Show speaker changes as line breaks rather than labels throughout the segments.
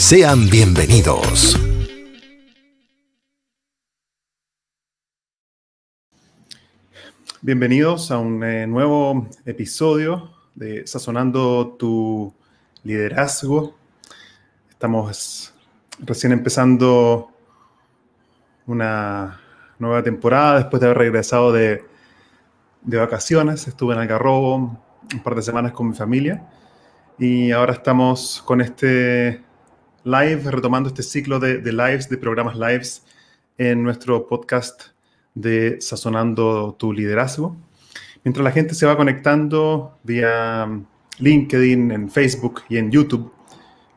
Sean bienvenidos.
Bienvenidos a un eh, nuevo episodio de Sazonando tu liderazgo. Estamos recién empezando una nueva temporada después de haber regresado de, de vacaciones. Estuve en Algarrobo un par de semanas con mi familia y ahora estamos con este live, retomando este ciclo de, lives, de programas lives en nuestro podcast de Sazonando tu Liderazgo. Mientras la gente se va conectando vía LinkedIn, en Facebook y en YouTube,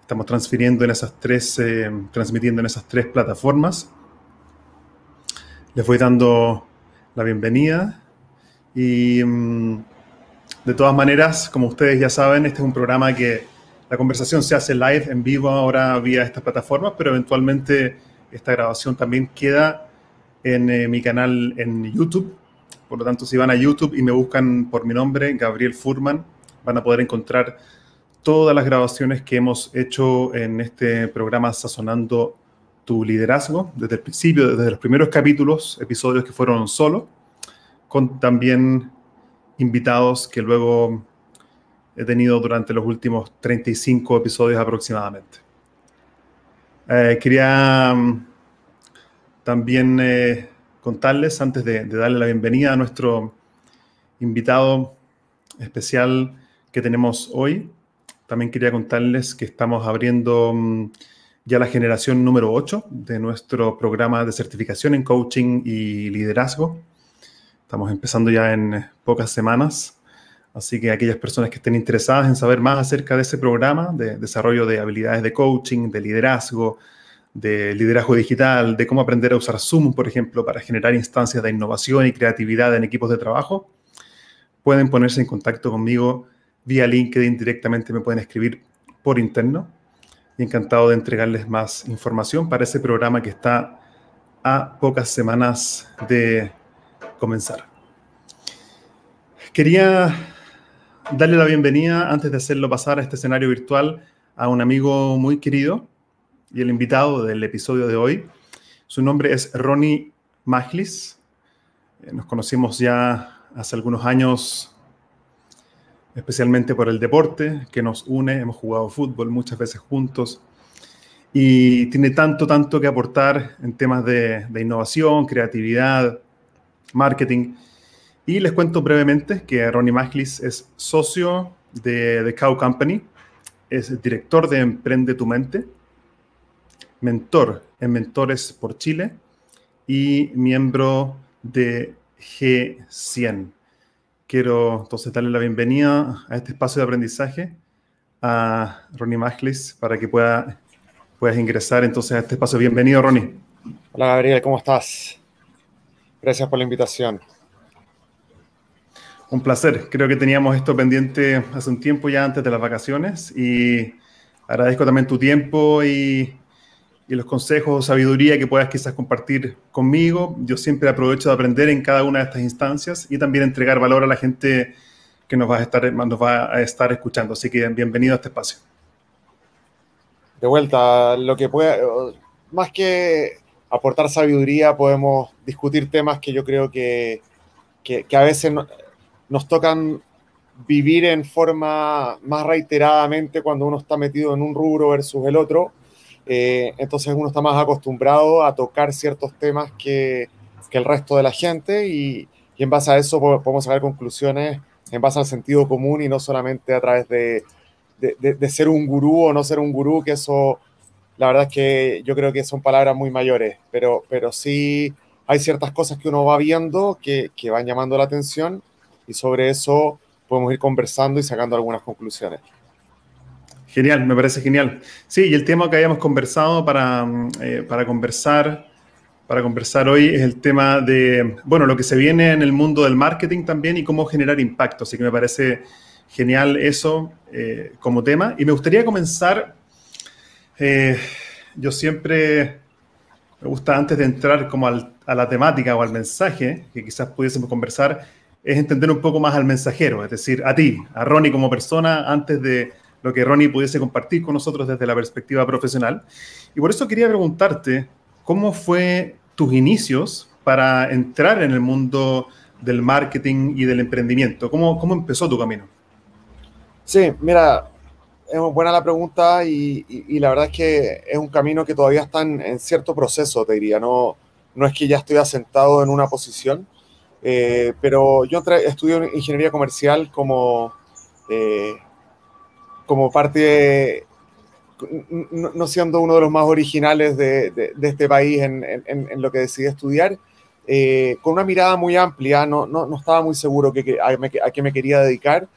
estamos transfiriendo en esas tres, eh, transmitiendo en esas tres plataformas. Les voy dando la bienvenida y mm, de todas maneras, como ustedes ya saben, este es un programa que la conversación se hace live, en vivo ahora vía estas plataformas, pero eventualmente esta grabación también queda en eh, mi canal en YouTube. Por lo tanto, si van a YouTube y me buscan por mi nombre, Gabriel Furman, van a poder encontrar todas las grabaciones que hemos hecho en este programa Sazonando tu liderazgo, desde el principio, desde los primeros capítulos, episodios que fueron solo, con también invitados que luego he tenido durante los últimos 35 episodios aproximadamente. Eh, quería mm, también eh, contarles, antes de, darle la bienvenida a nuestro invitado especial que tenemos hoy, también quería contarles que estamos abriendo mm, ya la generación número 8 de nuestro programa de certificación en coaching y liderazgo. Estamos empezando ya en pocas semanas. Así que aquellas personas que estén interesadas en saber más acerca de ese programa de desarrollo de habilidades de coaching, de liderazgo, de liderazgo digital, de cómo aprender a usar Zoom, por ejemplo, para generar instancias de innovación y creatividad en equipos de trabajo, pueden ponerse en contacto conmigo vía LinkedIn directamente, me pueden escribir por interno y encantado de entregarles más información para ese programa que está a pocas semanas de comenzar. Quería darle la bienvenida, antes de hacerlo pasar a este escenario virtual, a un amigo muy querido y el invitado del episodio de hoy. Su nombre es Ronnie Maglis. Eh, nos conocimos ya hace algunos años, especialmente por el deporte que nos une. Hemos jugado fútbol muchas veces juntos y tiene tanto, tanto que aportar en temas de, de innovación, creatividad, marketing. Y les cuento brevemente que Ronnie Maglis es socio de The Cow Company, es director de Emprende tu Mente, mentor en Mentores por Chile y miembro de G100. Quiero entonces darle la bienvenida a este espacio de aprendizaje a Ronnie Maglis para que pueda, puedas ingresar entonces a este espacio. Bienvenido, Ronnie.
Hola, Gabriel, ¿cómo estás? Gracias por la invitación.
Un placer. Creo que teníamos esto pendiente hace un tiempo ya antes de las vacaciones y agradezco también tu tiempo y, los consejos o sabiduría que puedas quizás compartir conmigo. Yo siempre aprovecho de aprender en cada una de estas instancias y también entregar valor a la gente que nos va a estar, nos va a estar escuchando. Así que bienvenido a este espacio.
De vuelta, lo que pueda, más que aportar sabiduría, podemos discutir temas que yo creo que, que, que a veces nos tocan vivir en forma más reiteradamente cuando uno está metido en un rubro versus el otro. Eh, entonces uno está más acostumbrado a tocar ciertos temas que que el resto de la gente y, y en base a eso podemos sacar conclusiones en base al sentido común y no solamente a través de, de, de, ser un gurú o no ser un gurú, que eso, la verdad es que yo creo que son palabras muy mayores, pero, pero sí hay ciertas cosas que uno va viendo que, que van llamando la atención y sobre eso podemos ir conversando y sacando algunas conclusiones.
Genial, me parece genial. Sí, y el tema que habíamos conversado para, eh, para conversar para conversar hoy es el tema de, bueno, lo que se viene en el mundo del marketing también y cómo generar impacto. Así que me parece genial eso eh, como tema. Y me gustaría comenzar, eh, yo siempre me gusta antes de entrar como a la temática o al mensaje, que quizás pudiésemos conversar, es entender un poco más al mensajero, es decir, a ti, a Ronnie como persona, antes de lo que Ronnie pudiese compartir con nosotros desde la perspectiva profesional. Y por eso quería preguntarte, ¿Cómo fue tus inicios para entrar en el mundo del marketing y del emprendimiento? ¿Cómo, cómo empezó tu camino?
Sí, mira, es buena la pregunta y, la verdad es que es un camino que todavía está en, cierto proceso, te diría. No, no es que ya estoy asentado en una posición, eh, pero yo estudio ingeniería comercial como, eh, como parte no, siendo uno de los más originales de, este país en, lo que decidí estudiar, eh, con una mirada muy amplia, no, no, estaba muy seguro que, a, qué me quería dedicar.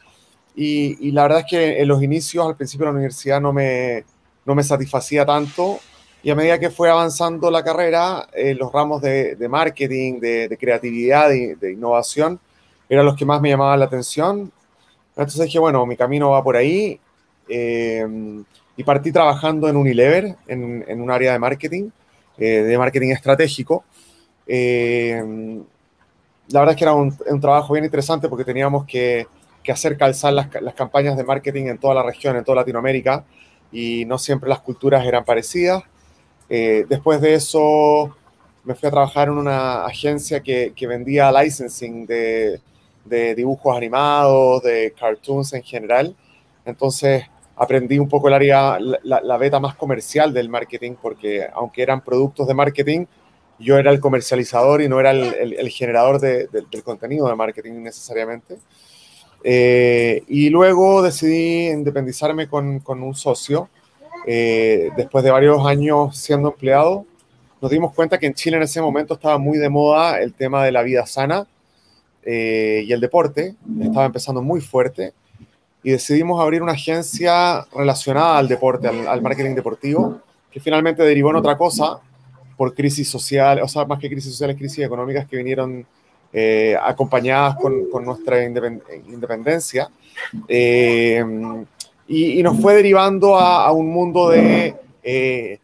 Y, la verdad es que en los inicios, al principio de la universidad, no me, no me satisfacía tanto. Y a medida que fue avanzando la carrera, eh, los ramos de, marketing, de, creatividad, de, de, innovación, eran los que más me llamaban la atención. Entonces dije, bueno, mi camino va por ahí. Eh, y partí trabajando en Unilever, en, en un área de marketing, eh, de marketing estratégico. Eh, la verdad es que era un, un, trabajo bien interesante porque teníamos que, que hacer calzar las, las, campañas de marketing en toda la región, en toda Latinoamérica, y no siempre las culturas eran parecidas. Eh, después de eso me fui a trabajar en una agencia que, vendía licensing de, de dibujos animados, de cartoons en general. Entonces, aprendí un poco el área, la, beta más comercial del marketing, porque aunque eran productos de marketing, yo era el comercializador y no era el, generador del contenido de marketing necesariamente. Eh, y luego decidí independizarme con un socio. Eh, después de varios años siendo empleado, nos dimos cuenta que en Chile en ese momento estaba muy de moda el tema de la vida sana eh, y el deporte. Estaba empezando muy fuerte y decidimos abrir una agencia relacionada al deporte, al, marketing deportivo, que finalmente derivó en otra cosa por crisis social, o sea, más que crisis sociales, crisis económicas que vinieron eh, acompañadas con, con, nuestra independencia. Eh, y, y, nos fue derivando a, un mundo de eh,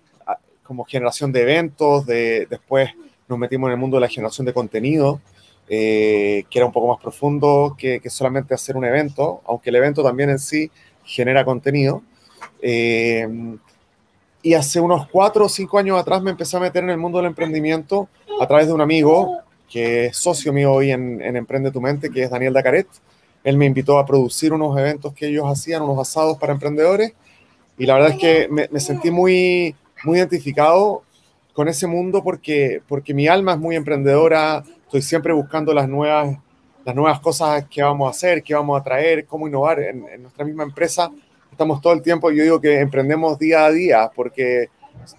como generación de eventos, de, después nos metimos en el mundo de la generación de contenido, eh, que era un poco más profundo que, solamente hacer un evento, aunque el evento también en sí genera contenido. Eh, y hace unos cuatro o cinco años atrás me empecé a meter en el mundo del emprendimiento a través de un amigo que es socio mío hoy en, Emprende tu Mente, que es Daniel Dacaret. Él me invitó a producir unos eventos que ellos hacían, unos asados para emprendedores. Y la verdad es que me, me sentí muy, muy identificado con ese mundo porque, porque mi alma es muy emprendedora, estoy siempre buscando las nuevas, las nuevas cosas que vamos a hacer, que vamos a traer, cómo innovar en, nuestra misma empresa. Estamos todo el tiempo, yo digo que emprendemos día a día, porque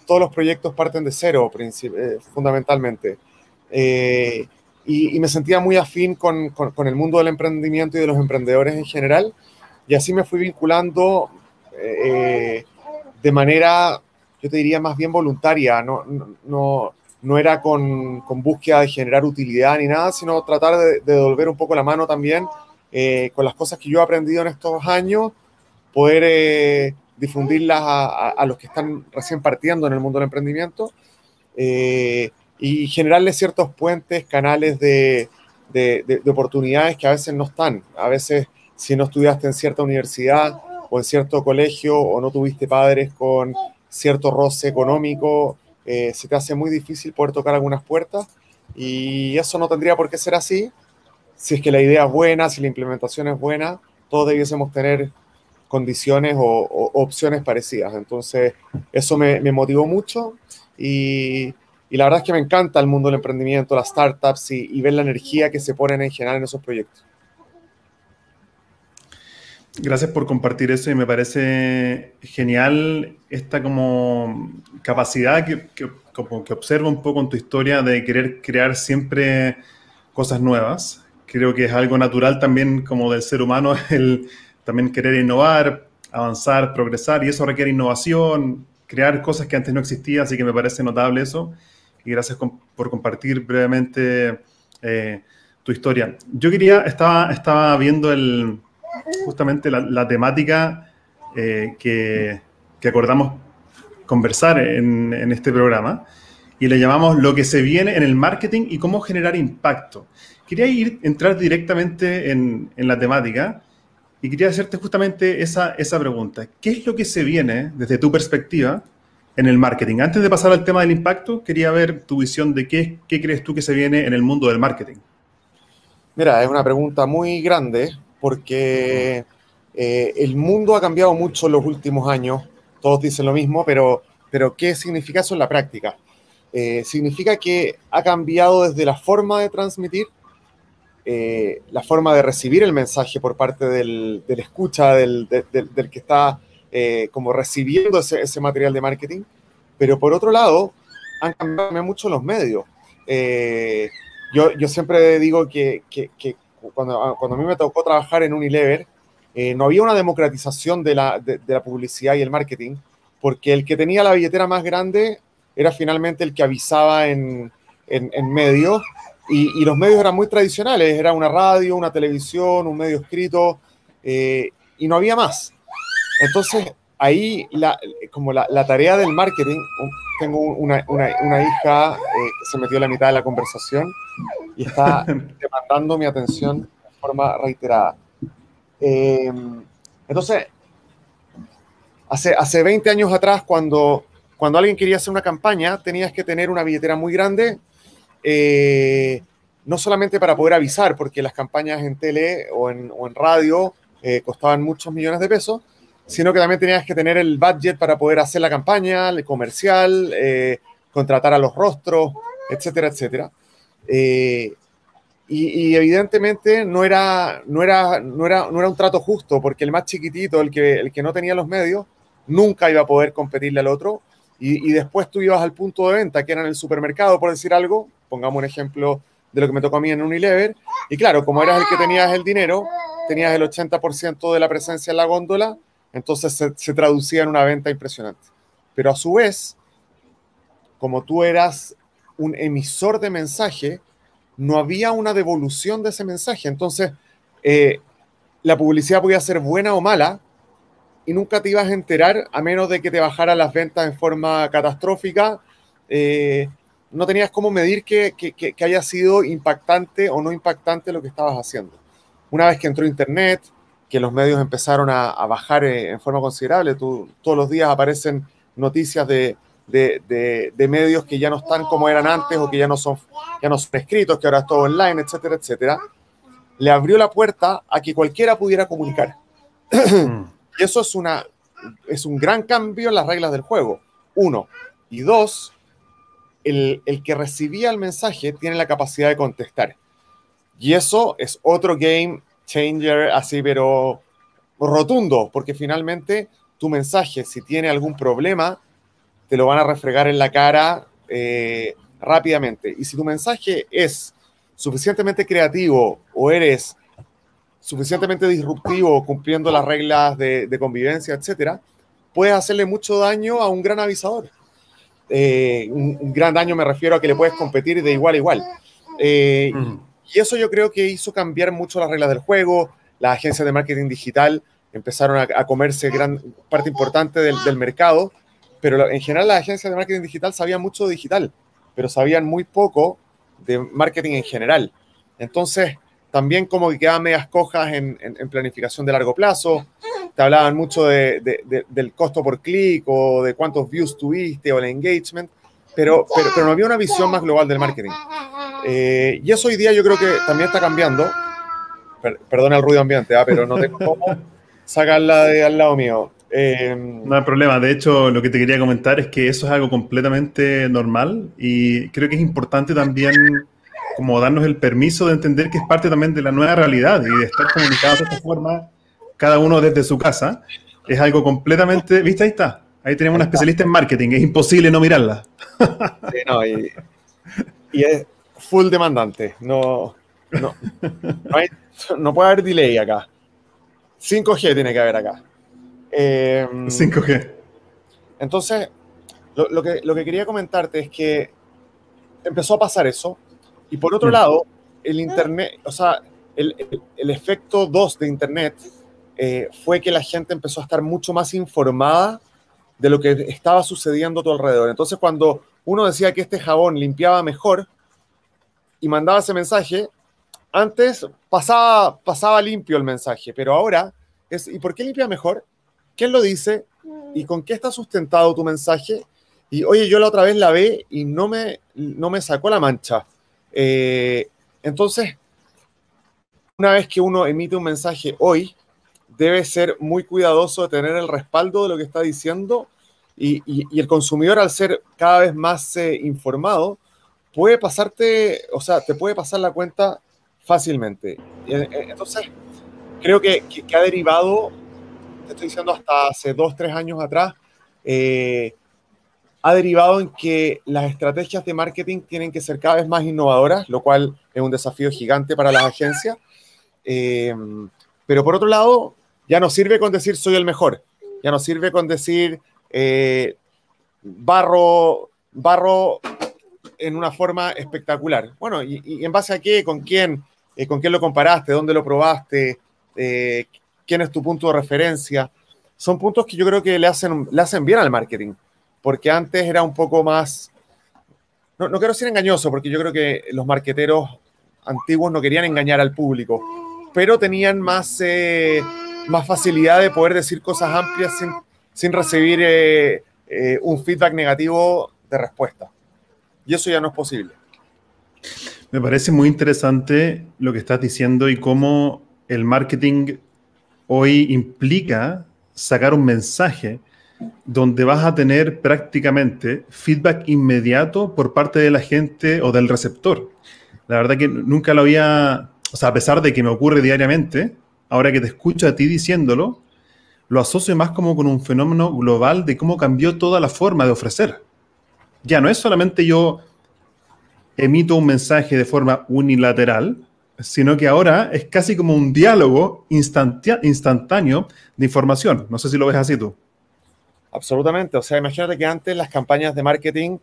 todos los proyectos parten de cero, eh, fundamentalmente. Eh, y, me sentía muy afín con, con, el mundo del emprendimiento y de los emprendedores en general, y así me fui vinculando eh, de manera, yo te diría, más bien voluntaria, no, no, no era con, con, búsqueda de generar utilidad ni nada, sino tratar de, devolver un poco la mano también eh, con las cosas que yo he aprendido en estos años, poder eh, difundirlas a, a, los que están recién partiendo en el mundo del emprendimiento. Eh, y generarles ciertos puentes, canales de, de, de, oportunidades que a veces no están. A veces si no estudiaste en cierta universidad o en cierto colegio o no tuviste padres con cierto roce económico, eh, se te hace muy difícil poder tocar algunas puertas y eso no tendría por qué ser así. Si es que la idea es buena, si la implementación es buena, todos debiésemos tener condiciones o, opciones parecidas. Entonces, eso me, motivó mucho y, y la verdad es que me encanta el mundo del emprendimiento, las startups y, y ver la energía que se ponen en general en esos proyectos.
Gracias por compartir eso y me parece genial esta como capacidad que, que, como que observo un poco en tu historia de querer crear siempre cosas nuevas. Creo que es algo natural también como del ser humano el también querer innovar, avanzar, progresar y eso requiere innovación, crear cosas que antes no existían, así que me parece notable eso. Y gracias por compartir brevemente eh, tu historia. Yo quería, estaba, estaba viendo el, justamente la, temática eh, que, acordamos conversar en, este programa y le llamamos lo que se viene en el marketing y cómo generar impacto. Quería ir, entrar directamente en, la temática y quería hacerte justamente esa, esa pregunta. ¿Qué es lo que se viene desde tu perspectiva en el marketing? Antes de pasar al tema del impacto, quería ver tu visión de qué, qué crees tú que se viene en el mundo del marketing.
Mira, es una pregunta muy grande porque eh, el mundo ha cambiado mucho en los últimos años, todos dicen lo mismo, pero, ¿qué significa eso en la práctica? Eh, significa que ha cambiado desde la forma de transmitir, eh, la forma de recibir el mensaje por parte del, escucha, del, que está como recibiendo ese, ese, material de marketing, pero por otro lado, han cambiado mucho los medios. Yo, yo, siempre digo que, que, que, cuando, cuando a mí me tocó trabajar en Unilever, eh, no había una democratización de la, de, la publicidad y el marketing, porque el que tenía la billetera más grande era finalmente el que avisaba en, en, en medios, y, y, los medios eran muy tradicionales, era una radio, una televisión, un medio escrito, eh, y no había más. Entonces, ahí, la, como la, la, tarea del marketing, tengo una, una, una hija eh, que se metió en la mitad de la conversación, y está demandando mi atención de forma reiterada. Eh, entonces, hace, hace 20 años atrás, cuando, cuando alguien quería hacer una campaña, tenías que tener una billetera muy grande, eh, no solamente para poder avisar, porque las campañas en tele o en, o en radio eh, costaban muchos millones de pesos, sino que también tenías que tener el budget para poder hacer la campaña, el comercial, contratar a los rostros, etcétera, etcétera. Eh, y, evidentemente no era, no, era, no, era, no era un trato justo, porque el más chiquitito, el que, el que no tenía los medios, nunca iba a poder competirle al otro. Y, después tú ibas al punto de venta, que era en el supermercado, por decir algo, pongamos un ejemplo de lo que me tocó a mí en Unilever, y claro, como eras el que tenías el dinero, tenías el 80% de la presencia en la góndola, entonces se, traducía en una venta impresionante. Pero a su vez, como tú eras un emisor de mensaje, no había una devolución de ese mensaje. Entonces, eh, la publicidad podía ser buena o mala y nunca te ibas a enterar a menos de que te bajaran las ventas en forma catastrófica. Eh, no tenías cómo medir que, haya sido impactante o no impactante lo que estabas haciendo. Una vez que entró Internet, que los medios empezaron a, bajar eh, en forma considerable, todos los días aparecen noticias de de, de, medios que ya no están como eran antes o que ya no son, ya no son escritos, que ahora es todo online, etcétera, etcétera, le abrió la puerta a que cualquiera pudiera comunicar. y eso es, una, es un gran cambio en las reglas del juego. Uno. Y dos, el, el que recibía el mensaje tiene la capacidad de contestar. Y eso es otro game changer así, pero rotundo, porque finalmente tu mensaje, si tiene algún problema, te lo van a refregar en la cara eh, rápidamente. Y si tu mensaje es suficientemente creativo o eres suficientemente disruptivo cumpliendo las reglas de, convivencia, etcétera, puedes hacerle mucho daño a un gran avisador. Eh, un, gran daño me refiero a que le puedes competir de igual a igual. Eh, y eso yo creo que hizo cambiar mucho las reglas del juego. Las agencias de marketing digital empezaron a, comerse gran parte importante del, del mercado pero en general las agencias de marketing digital sabían mucho de digital, pero sabían muy poco de marketing en general. Entonces, también como que quedaban medias cojas en, planificación de largo plazo, te hablaban mucho del costo por clic o de cuántos views tuviste o el engagement, pero, pero, no había una visión más global del marketing. Eh, y eso hoy día yo creo que también está cambiando. perdona el ruido ambiente, ¿ah? pero no tengo cómo sacarla de al lado mío.
Em, no hay problema. De hecho, lo que te quería comentar es que eso es algo completamente normal y creo que es importante también como darnos el permiso de entender que es parte también de la nueva realidad y de estar comunicados de esta forma, cada uno desde su casa. Es algo completamente, ¿viste? Ahí está. Ahí tenemos una especialista en marketing, es imposible no mirarla.
Sí, no, y, es full demandante. No, no, no, puede haber delay acá. 5G tiene que haber acá.
5G. Em,
entonces, lo, que, lo que quería comentarte es que empezó a pasar eso. Y por otro mm. lado, el Internet, o sea, el, el, efecto 2 de Internet eh, fue que la gente empezó a estar mucho más informada de lo que estaba sucediendo a tu alrededor. Entonces, cuando uno decía que este jabón limpiaba mejor y mandaba ese mensaje, antes pasaba, pasaba limpio el mensaje, pero ahora es, ¿y por qué limpia mejor? ¿Quién lo dice? ¿Y con qué está sustentado tu mensaje? Y oye, yo la otra vez la ve y no me, no me sacó la mancha. Eh, entonces, una vez que uno emite un mensaje hoy, debe ser muy cuidadoso de tener el respaldo de lo que está diciendo y, el consumidor al ser cada vez más eh, informado puede pasarte, o sea, te puede pasar la cuenta fácilmente. Eh, entonces, creo que, ha derivado, te estoy diciendo hasta hace dos, tres años atrás, eh, ha derivado en que las estrategias de marketing tienen que ser cada vez más innovadoras, lo cual es un desafío gigante para las agencias. pero por otro lado, ya no sirve con decir soy el mejor, ya no sirve con decir eh, barro, barro en una forma espectacular. Bueno, y, en base a qué, con quién, eh, con quién lo comparaste, dónde lo probaste, eh, quién es tu punto de referencia. Son puntos que yo creo que le hacen, le hacen bien al marketing, porque antes era un poco más, no, no quiero ser engañoso, porque yo creo que los marqueteros antiguos no querían engañar al público, pero tenían más más facilidad de poder decir cosas amplias sin, recibir eh, eh, un feedback negativo de respuesta. Y eso ya no es posible.
Me parece muy interesante lo que estás diciendo y cómo el marketing hoy implica sacar un mensaje donde vas a tener prácticamente feedback inmediato por parte de la gente o del receptor. La verdad que nunca lo había, o sea, a pesar de que me ocurre diariamente, ahora que te escucho a ti diciéndolo, lo asocio más como con un fenómeno global de cómo cambió toda la forma de ofrecer. Ya no es solamente yo emito un mensaje de forma unilateral, sino que ahora es casi como un diálogo instantáneo de información. No sé si lo ves así tú.
Absolutamente. O sea, imagínate que antes las campañas de marketing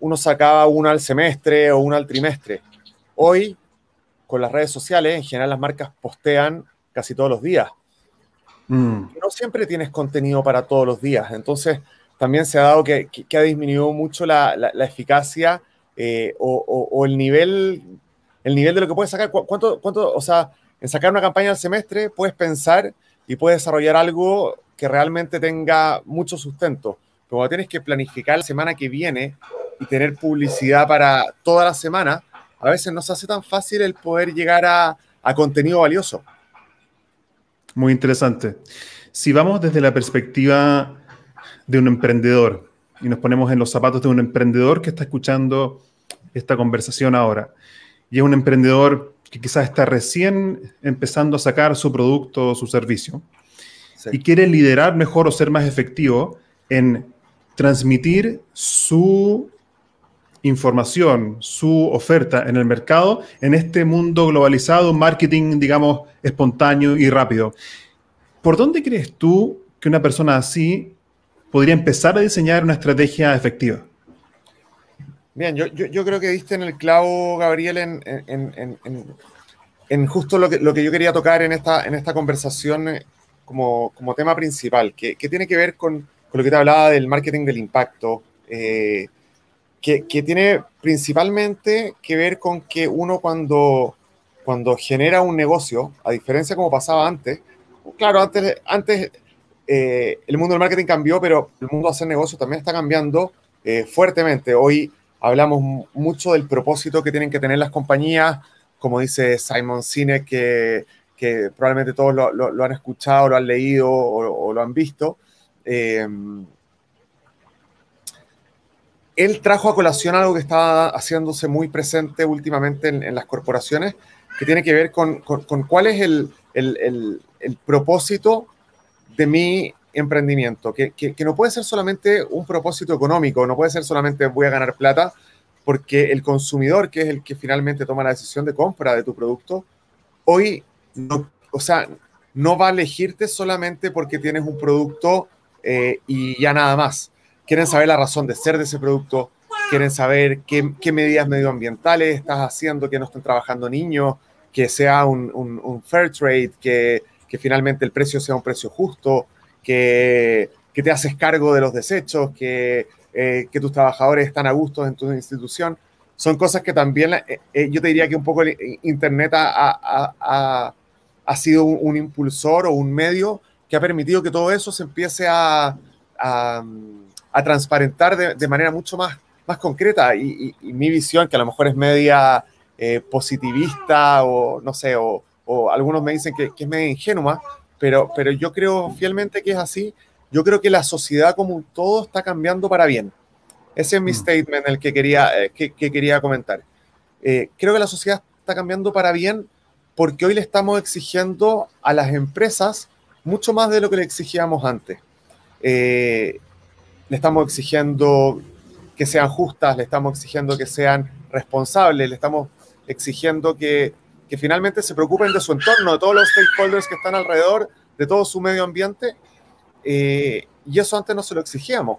uno sacaba una al semestre o una al trimestre. Hoy, con las redes sociales, en general las marcas postean casi todos los días. Mm. No siempre tienes contenido para todos los días. Entonces, también se ha dado que, ha disminuido mucho la, eficacia eh, o, el nivel el nivel de lo que puedes sacar. ¿Cuánto, o sea, en sacar una campaña al semestre puedes pensar y puedes desarrollar algo que realmente tenga mucho sustento. Pero cuando tienes que planificar la semana que viene y tener publicidad para toda la semana, a veces no se hace tan fácil el poder llegar a contenido valioso.
Muy interesante. Si vamos desde la perspectiva de un emprendedor. Y nos ponemos en los zapatos de un emprendedor que está escuchando esta conversación ahora, y es un emprendedor que quizás está recién empezando a sacar su producto o su servicio, y quiere liderar mejor o ser más efectivo en transmitir su información, su oferta en el mercado en este mundo globalizado, marketing, digamos, espontáneo y rápido. ¿Por dónde crees tú que una persona así podría empezar a diseñar una estrategia efectiva?
Bien, yo, creo que diste en el clavo, Gabriel, en, justo lo que, lo que, yo quería tocar en esta, en esta conversación eh, como, tema principal, que, tiene que ver con, lo que te hablaba del marketing del impacto. Eh, que, tiene principalmente que ver con que uno cuando, cuando genera un negocio, a diferencia como pasaba antes, claro, antes, antes eh, el mundo del marketing cambió, pero el mundo de hacer negocios también está cambiando eh, fuertemente. Hoy hablamos mucho del propósito que tienen que tener las compañías, como dice Simon Sinek, que, que probablemente todos lo, lo, han escuchado, lo han leído o, lo han visto. eh, él trajo a colación algo que estaba haciéndose muy presente últimamente en, las corporaciones, que tiene que ver con, cuál es el, propósito de mi emprendimiento, que, no puede ser solamente un propósito económico, no puede ser solamente voy a ganar plata, porque el consumidor, que es el que finalmente toma la decisión de compra de tu producto, hoy, no, o sea, no va a elegirte solamente porque tienes un producto eh, y ya nada más. Quieren saber la razón de ser de ese producto, quieren saber qué, medidas medioambientales estás haciendo, que no estén trabajando niños, que sea un, fair trade, que, finalmente el precio sea un precio justo, que, te haces cargo de los desechos, que, eh, tus trabajadores están a gusto en tu institución. Son cosas que también, eh, eh, yo te diría que un poco Internet ha, sido un, impulsor o un medio que ha permitido que todo eso se empiece a a transparentar de, manera mucho más, más concreta. Y, mi visión, que a lo mejor es media positivista o no sé, o, algunos me dicen que, es media ingenua, pero, pero yo creo fielmente que es así. Yo creo que la sociedad como un todo está cambiando para bien. Ese es mi mm. statement el que quería, eh, que, quería comentar. Eh, creo que la sociedad está cambiando para bien porque hoy le estamos exigiendo a las empresas mucho más de lo que le exigíamos antes. Eh, le estamos exigiendo que sean justas, le estamos exigiendo que sean responsables, le estamos exigiendo que, finalmente se preocupen de su entorno, de todos los stakeholders que están alrededor, de todo su medio ambiente. Eh, y eso antes no se lo exigíamos.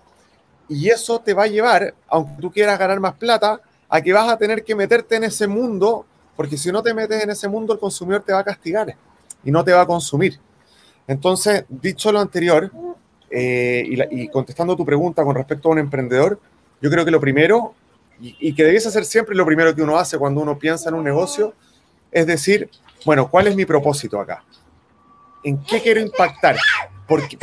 Y eso te va a llevar, aunque tú quieras ganar más plata, a que vas a tener que meterte en ese mundo, porque si no te metes en ese mundo, el consumidor te va a castigar y no te va a consumir. Entonces, dicho lo anterior, eh, y, contestando tu pregunta con respecto a un emprendedor, yo creo que lo primero, y, que debiese ser siempre lo primero que uno hace cuando uno piensa en un negocio, es decir, bueno, ¿cuál es mi propósito acá? ¿En qué quiero impactar? para, qué,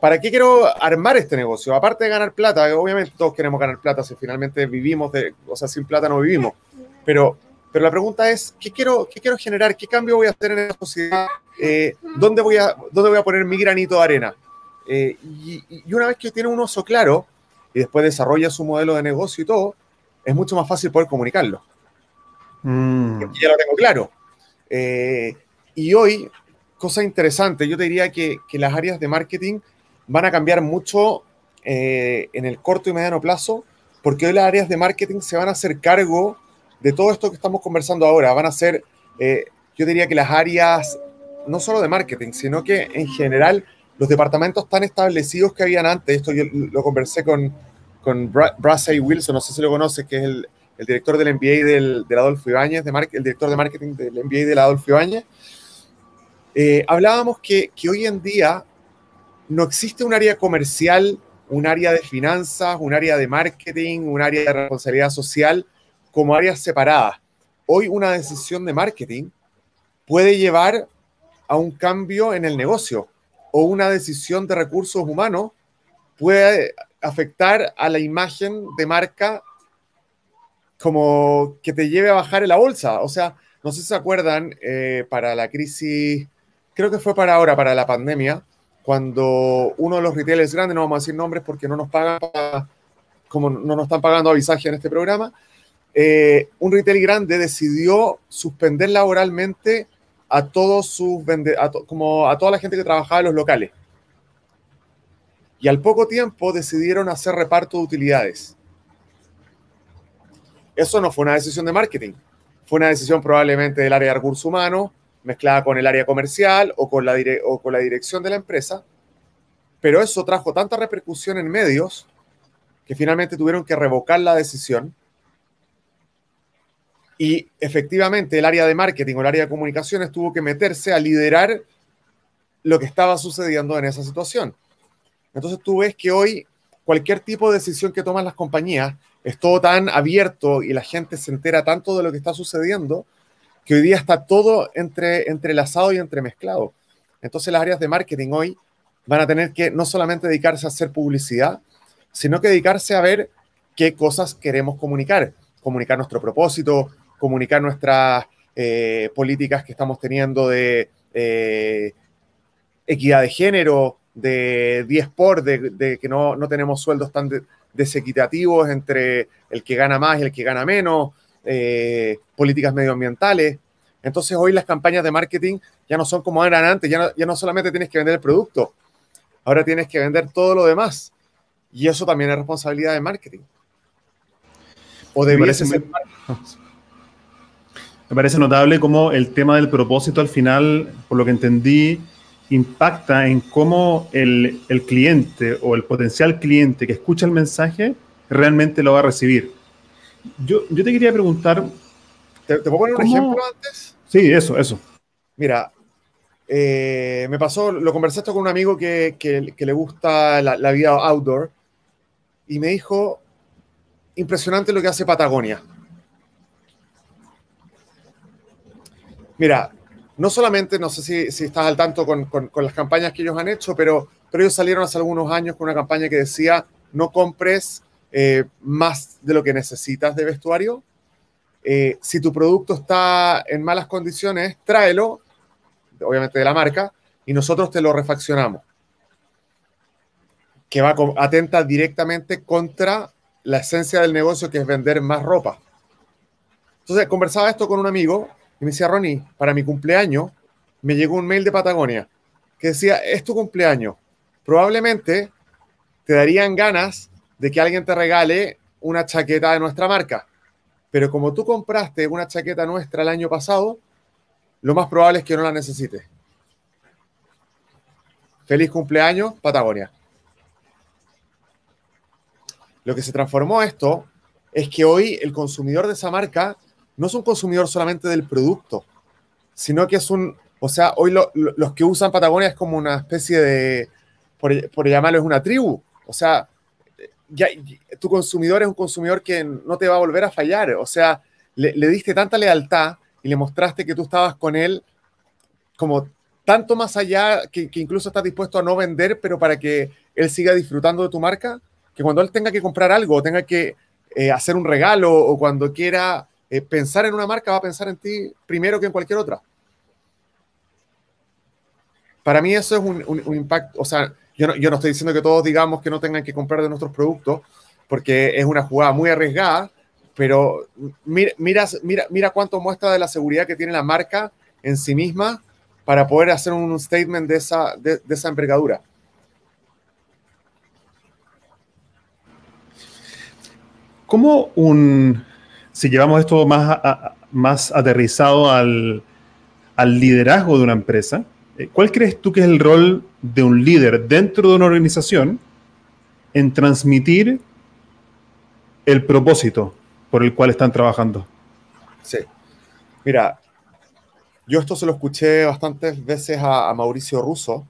¿Para qué quiero armar este negocio? Aparte de ganar plata, obviamente todos queremos ganar plata, si finalmente vivimos de, o sea, sin plata no vivimos, pero, pero la pregunta es, ¿qué quiero, qué quiero generar? ¿Qué cambio voy a hacer en la sociedad? Eh, ¿dónde, voy a, ¿Dónde voy a poner mi granito de arena? Eh, y, una vez que tiene un oso claro y después desarrolla su modelo de negocio y todo, es mucho más fácil poder comunicarlo. Mm. ya lo tengo claro. Eh, y hoy, cosa interesante, yo te diría que, que, las áreas de marketing van a cambiar mucho eh, en el corto y mediano plazo, porque hoy las áreas de marketing se van a hacer cargo de todo esto que estamos conversando ahora. Van a ser, yo diría que las áreas, no solo de marketing, sino que en general los departamentos tan establecidos que habían antes, esto yo lo conversé con, con Wilson, no sé si lo conoces, que es el, el director del MBA del, del Adolfo Ibáñez, de el director de marketing del MBA del Adolfo Ibáñez, eh, hablábamos que, que hoy en día no existe un área comercial, un área de finanzas, un área de marketing, un área de responsabilidad social como áreas separadas. Hoy una decisión de marketing puede llevar a un cambio en el negocio o una decisión de recursos humanos puede afectar a la imagen de marca como que te lleve a bajar en la bolsa. O sea, no sé si se acuerdan, eh, para la crisis, creo que fue para ahora, para la pandemia, cuando uno de los retailers grandes, no vamos a decir nombres porque no nos pagan, como no nos están pagando avisaje en este programa, eh, un retail grande decidió suspender laboralmente a todos sus como a toda la gente que trabajaba en los locales. Y al poco tiempo decidieron hacer reparto de utilidades. Eso no fue una decisión de marketing, fue una decisión probablemente del área de recursos humanos, mezclada con el área comercial o con la, con la dirección de la empresa, pero eso trajo tanta repercusión en medios que finalmente tuvieron que revocar la decisión. Y efectivamente el área de marketing o el área de comunicaciones tuvo que meterse a liderar lo que estaba sucediendo en esa situación. Entonces tú ves que hoy cualquier tipo de decisión que toman las compañías es todo tan abierto y la gente se entera tanto de lo que está sucediendo que hoy día está todo entre, entrelazado y entremezclado. Entonces las áreas de marketing hoy van a tener que no solamente dedicarse a hacer publicidad, sino que dedicarse a ver qué cosas queremos comunicar, comunicar nuestro propósito, comunicar nuestras eh, políticas que estamos teniendo de eh, equidad de género, de 10 por, de, que no, no, tenemos sueldos tan desequitativos entre el que gana más y el que gana menos, eh, políticas medioambientales. Entonces hoy las campañas de marketing ya no son como eran antes, ya no, ya no solamente tienes que vender el producto, ahora tienes que vender todo lo demás. Y eso también es responsabilidad de marketing.
O debiese ser... Me parece notable cómo el tema del propósito al final, por lo que entendí, impacta en cómo el, cliente o el potencial cliente que escucha el mensaje realmente lo va a recibir. Yo, yo te quería preguntar...
¿Te, puedo poner un ejemplo antes?
Sí, eso, eso.
Mira, eh, me pasó, lo conversé esto con un amigo que, le gusta la, la, vida outdoor y me dijo, impresionante lo que hace Patagonia. Mira, no solamente, no sé si, si estás al tanto con, las campañas que ellos han hecho, pero, pero ellos salieron hace algunos años con una campaña que decía, no compres eh, más de lo que necesitas de vestuario. Eh, si tu producto está en malas condiciones, tráelo, obviamente de la marca, y nosotros te lo refaccionamos. Que va atenta directamente contra la esencia del negocio, que es vender más ropa. Entonces, conversaba esto con un amigo y me decía, Ronnie, para mi cumpleaños me llegó un mail de Patagonia que decía, es tu cumpleaños. Probablemente te darían ganas de que alguien te regale una chaqueta de nuestra marca. Pero como tú compraste una chaqueta nuestra el año pasado, lo más probable es que no la necesites. Feliz cumpleaños, Patagonia. Lo que se transformó esto es que hoy el consumidor de esa marca no es un consumidor solamente del producto, sino que es un, o sea, hoy los que usan Patagonia es como una especie de, por, llamarlo, es una tribu. O sea, ya, tu consumidor es un consumidor que no te va a volver a fallar. O sea, le, diste tanta lealtad y le mostraste que tú estabas con él como tanto más allá que, incluso estás dispuesto a no vender, pero para que él siga disfrutando de tu marca, que cuando él tenga que comprar algo, tenga que eh, hacer un regalo o cuando quiera eh, pensar en una marca va a pensar en ti primero que en cualquier otra. Para mí eso es un, impacto, o sea, yo no, estoy diciendo que todos digamos que no tengan que comprar de nuestros productos, porque es una jugada muy arriesgada, pero mira, mira, mira, mira cuánto muestra de la seguridad que tiene la marca en sí misma para poder hacer un statement de esa, de esa envergadura.
¿Cómo un, si llevamos esto más, más aterrizado al, liderazgo de una empresa, eh, ¿cuál crees tú que es el rol de un líder dentro de una organización en transmitir el propósito por el cual están trabajando?
Sí. Mira, yo esto se lo escuché bastantes veces a, Mauricio Russo,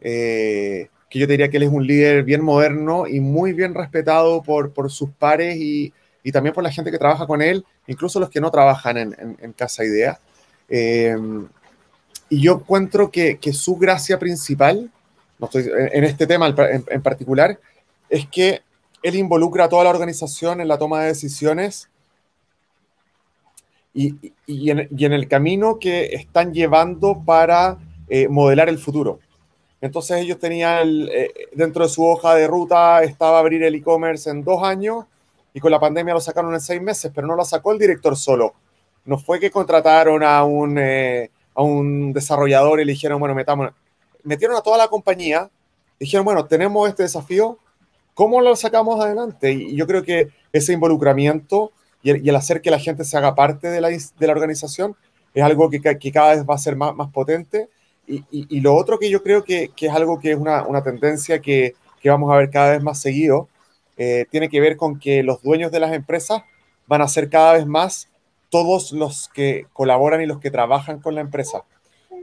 eh, que yo diría que él es un líder bien moderno y muy bien respetado por, por sus pares y, y también por la gente que trabaja con él, incluso los que no trabajan en, Casa Idea. Eh, y yo encuentro que, su gracia principal, no estoy, en este tema en, particular, es que él involucra a toda la organización en la toma de decisiones y, en, el camino que están llevando para eh, modelar el futuro. Entonces ellos tenían, eh, dentro de su hoja de ruta, estaba abrir el e-commerce en dos años y con la pandemia lo sacaron en seis meses, pero no lo sacó el director solo. No fue que contrataron a un, eh, a un desarrollador y le dijeron, bueno, metamos. Metieron a toda la compañía, dijeron, bueno, tenemos este desafío, ¿cómo lo sacamos adelante? Y yo creo que ese involucramiento y el, hacer que la gente se haga parte de la, de la organización es algo que, que, cada vez va a ser más, más potente. Y, y, lo otro que yo creo que, que es algo que es una, una tendencia que, que, vamos a ver cada vez más seguido eh, tiene que ver con que los dueños de las empresas van a ser cada vez más todos los que colaboran y los que trabajan con la empresa.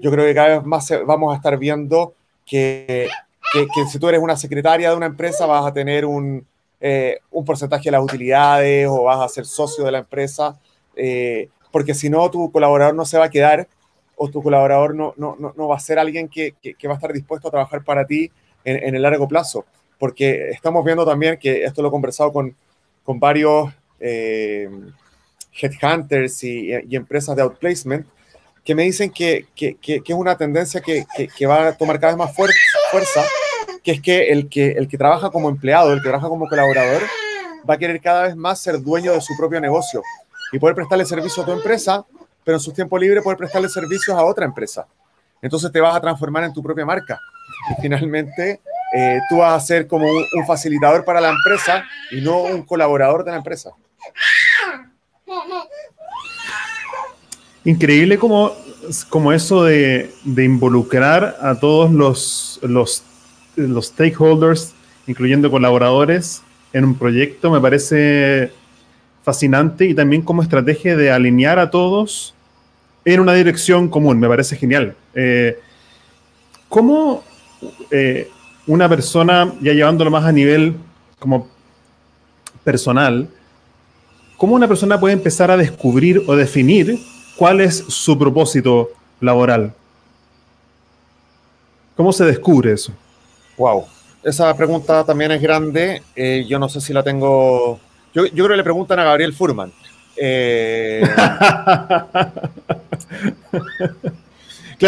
Yo creo que cada vez más vamos a estar viendo que, si tú eres una secretaria de una empresa vas a tener un, eh, un porcentaje de las utilidades o vas a ser socio de la empresa, eh, porque si no, tu colaborador no se va a quedar o tu colaborador no, no, no, va a ser alguien que, va a estar dispuesto a trabajar para ti en el largo plazo porque estamos viendo también que esto lo he conversado con, con varios eh, headhunters y, y, empresas de outplacement, que me dicen que, que, que es una tendencia que, va a tomar cada vez más fuerza que es que el, que el que trabaja como empleado, el que trabaja como colaborador, va a querer cada vez más ser dueño de su propio negocio y poder prestarle servicio a tu empresa, pero en su tiempo libre poder prestarle servicios a otra empresa. Entonces te vas a transformar en tu propia marca. Y finalmente eh, tú vas a ser como un, facilitador para la empresa y no un colaborador de la empresa.
Increíble como, como eso de, involucrar a todos los, los, los stakeholders, incluyendo colaboradores, en un proyecto, me parece fascinante y también como estrategia de alinear a todos en una dirección común, me parece genial. Eh, ¿Cómo eh, una persona, ya llevándolo más a nivel como personal, cómo una persona puede empezar a descubrir o definir cuál es su propósito laboral? ¿Cómo se descubre eso?
Wow, esa pregunta también es grande. Eh, yo no sé si la tengo. Yo, yo, creo que le preguntan a Gabriel Furman. Eh...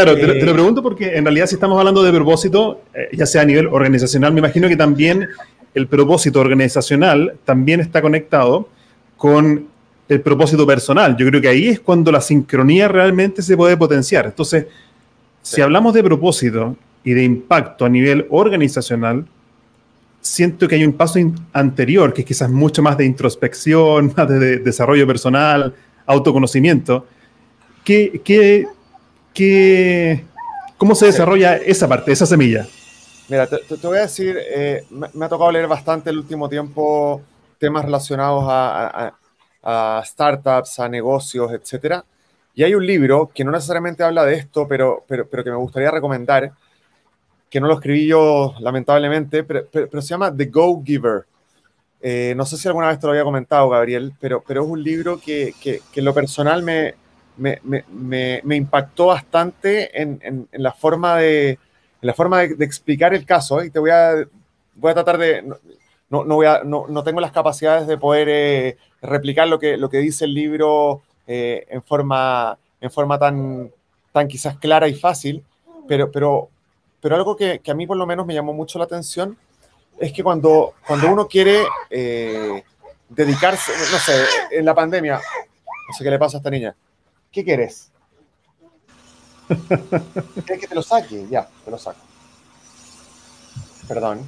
claro, te, lo eh, pregunto porque en realidad si estamos hablando de propósito, eh, ya sea a nivel organizacional, me imagino que también el propósito organizacional también está conectado con el propósito personal. Yo creo que ahí es cuando la sincronía realmente se puede potenciar. Entonces, si hablamos de propósito y de impacto a nivel organizacional, siento que hay un paso anterior, que es quizás mucho más de introspección, más de, desarrollo personal, autoconocimiento. ¿Qué, qué, qué, cómo se desarrolla esa parte, esa semilla?
Mira, te, voy a decir, eh, me, ha tocado leer bastante el último tiempo temas relacionados a, a, startups, a negocios, etc. Y hay un libro que no necesariamente habla de esto, pero, pero, pero que me gustaría recomendar, que no lo escribí yo lamentablemente, pero, se llama The Go Giver. Eh, no sé si alguna vez te lo había comentado, Gabriel, pero, pero es un libro que, que, en lo personal me, me, impactó bastante en, la forma de, la forma de, explicar el caso. Y te voy a, tratar de... No, no, voy a, no, tengo las capacidades de poder eh, replicar lo que, lo que dice el libro eh, en, forma, en forma tan, quizás clara y fácil, pero, pero, pero algo que, que, a mí por lo menos me llamó mucho la atención es que cuando, cuando uno quiere eh, dedicarse, no sé, en la pandemia, no sé qué le pasa a esta niña, ¿qué quieres? ¿Quieres que te lo saque? Ya, te lo saco. Perdón.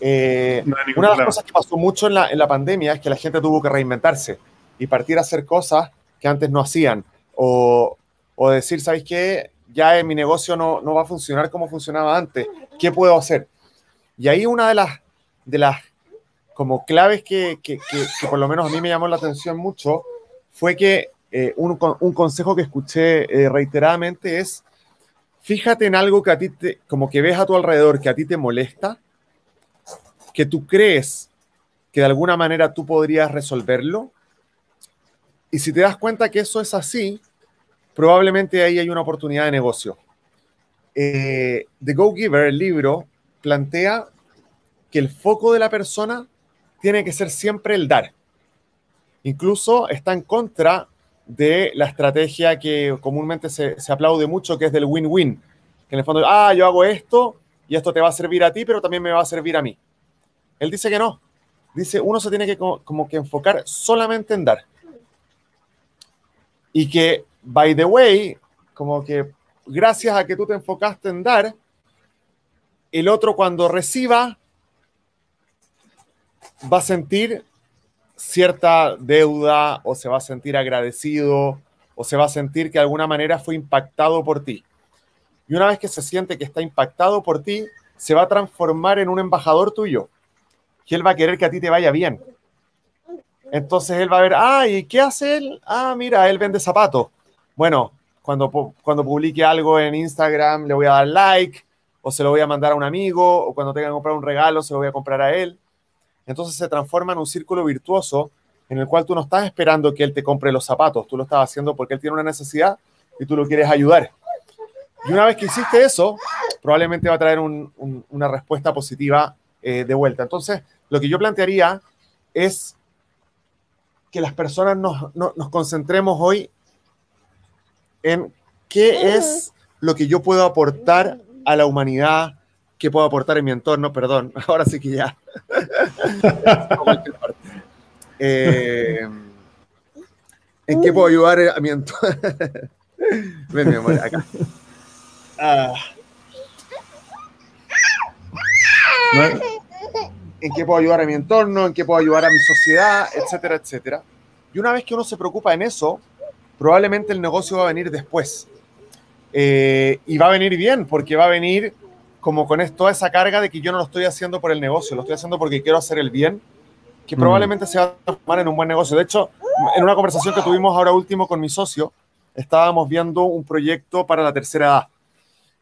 Eh, una de las cosas que pasó mucho en la, en la pandemia es que la gente tuvo que reinventarse y partir a hacer cosas que antes no hacían. O, o decir, ¿sabes qué? ya en mi negocio no, no va a funcionar como funcionaba antes. ¿Qué puedo hacer? Y ahí una de las, de las como claves que, que, que, por lo menos a mí me llamó la atención mucho fue que eh, un, un, consejo que escuché eh, reiteradamente es, fíjate en algo que a ti te, como que ves a tu alrededor, que a ti te molesta, que tú crees que de alguna manera tú podrías resolverlo. Y si te das cuenta que eso es así, probablemente ahí hay una oportunidad de negocio. Eh, The Go Giver, el libro, plantea que el foco de la persona tiene que ser siempre el dar. Incluso está en contra de la estrategia que comúnmente se, se aplaude mucho, que es del win-win. Que en el fondo, ah, yo hago esto y esto te va a servir a ti, pero también me va a servir a mí. Él dice que no. Dice, uno se tiene que como que enfocar solamente en dar. Y que by the way, como que gracias a que tú te enfocaste en dar, el otro cuando reciba va a sentir cierta deuda o se va a sentir agradecido o se va a sentir que de alguna manera fue impactado por ti. Y una vez que se siente que está impactado por ti, se va a transformar en un embajador tuyo. Y él va a querer que a ti te vaya bien. Entonces él va a ver, ah, ¿y qué hace él? Ah, mira, él vende zapatos bueno, cuando, cuando publique algo en Instagram le voy a dar like o se lo voy a mandar a un amigo o cuando tenga que comprar un regalo se lo voy a comprar a él. Entonces se transforma en un círculo virtuoso en el cual tú no estás esperando que él te compre los zapatos, tú lo estás haciendo porque él tiene una necesidad y tú lo quieres ayudar. Y una vez que hiciste eso, probablemente va a traer una respuesta positiva eh, de vuelta. Entonces, lo que yo plantearía es que las personas nos, nos concentremos hoy en qué es lo que yo puedo aportar a la humanidad, qué puedo aportar en mi entorno, perdón, ahora sí que ya. Eh, ¿En qué puedo ayudar a mi entorno? Ven, mi amor, acá. Ah. ¿En qué puedo ayudar a mi entorno? ¿En qué puedo ayudar a mi sociedad? Etcétera, etcétera. Y una vez que uno se preocupa en eso, probablemente el negocio va a venir después. Eh, y va a venir bien, porque va a venir como con toda esa carga de que yo no lo estoy haciendo por el negocio, lo estoy haciendo porque quiero hacer el bien, que mm. probablemente se va a transformar en un buen negocio. De hecho, en una conversación que tuvimos ahora último con mi socio, estábamos viendo un proyecto para la tercera edad.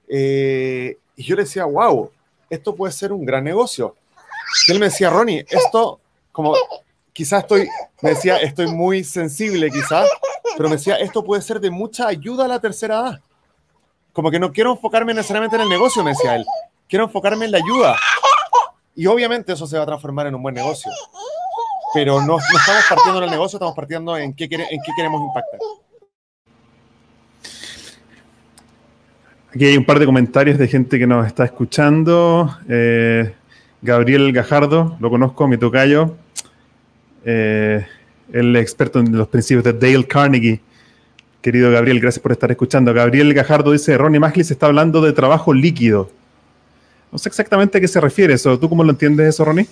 Eh, y yo le decía, wow, esto puede ser un gran negocio. Y él me decía, Ronnie, esto, como quizás estoy, me decía, estoy muy sensible quizás, pero me decía, esto puede ser de mucha ayuda a la tercera edad. Como que no quiero enfocarme necesariamente en el negocio, me decía él. Quiero enfocarme en la ayuda. Y obviamente eso se va a transformar en un buen negocio. Pero no, estamos partiendo en el negocio, estamos partiendo en qué, en qué queremos impactar.
Aquí hay un par de comentarios de gente que nos está escuchando. Eh, Gabriel Gajardo, lo conozco, mi tocayo. Eh, el experto en los principios de Dale Carnegie. Querido Gabriel, gracias por estar escuchando. Gabriel Gajardo dice, Ronnie Maglis está hablando de trabajo líquido. No sé exactamente a qué se refiere eso. ¿Tú cómo lo entiendes eso, Ronnie?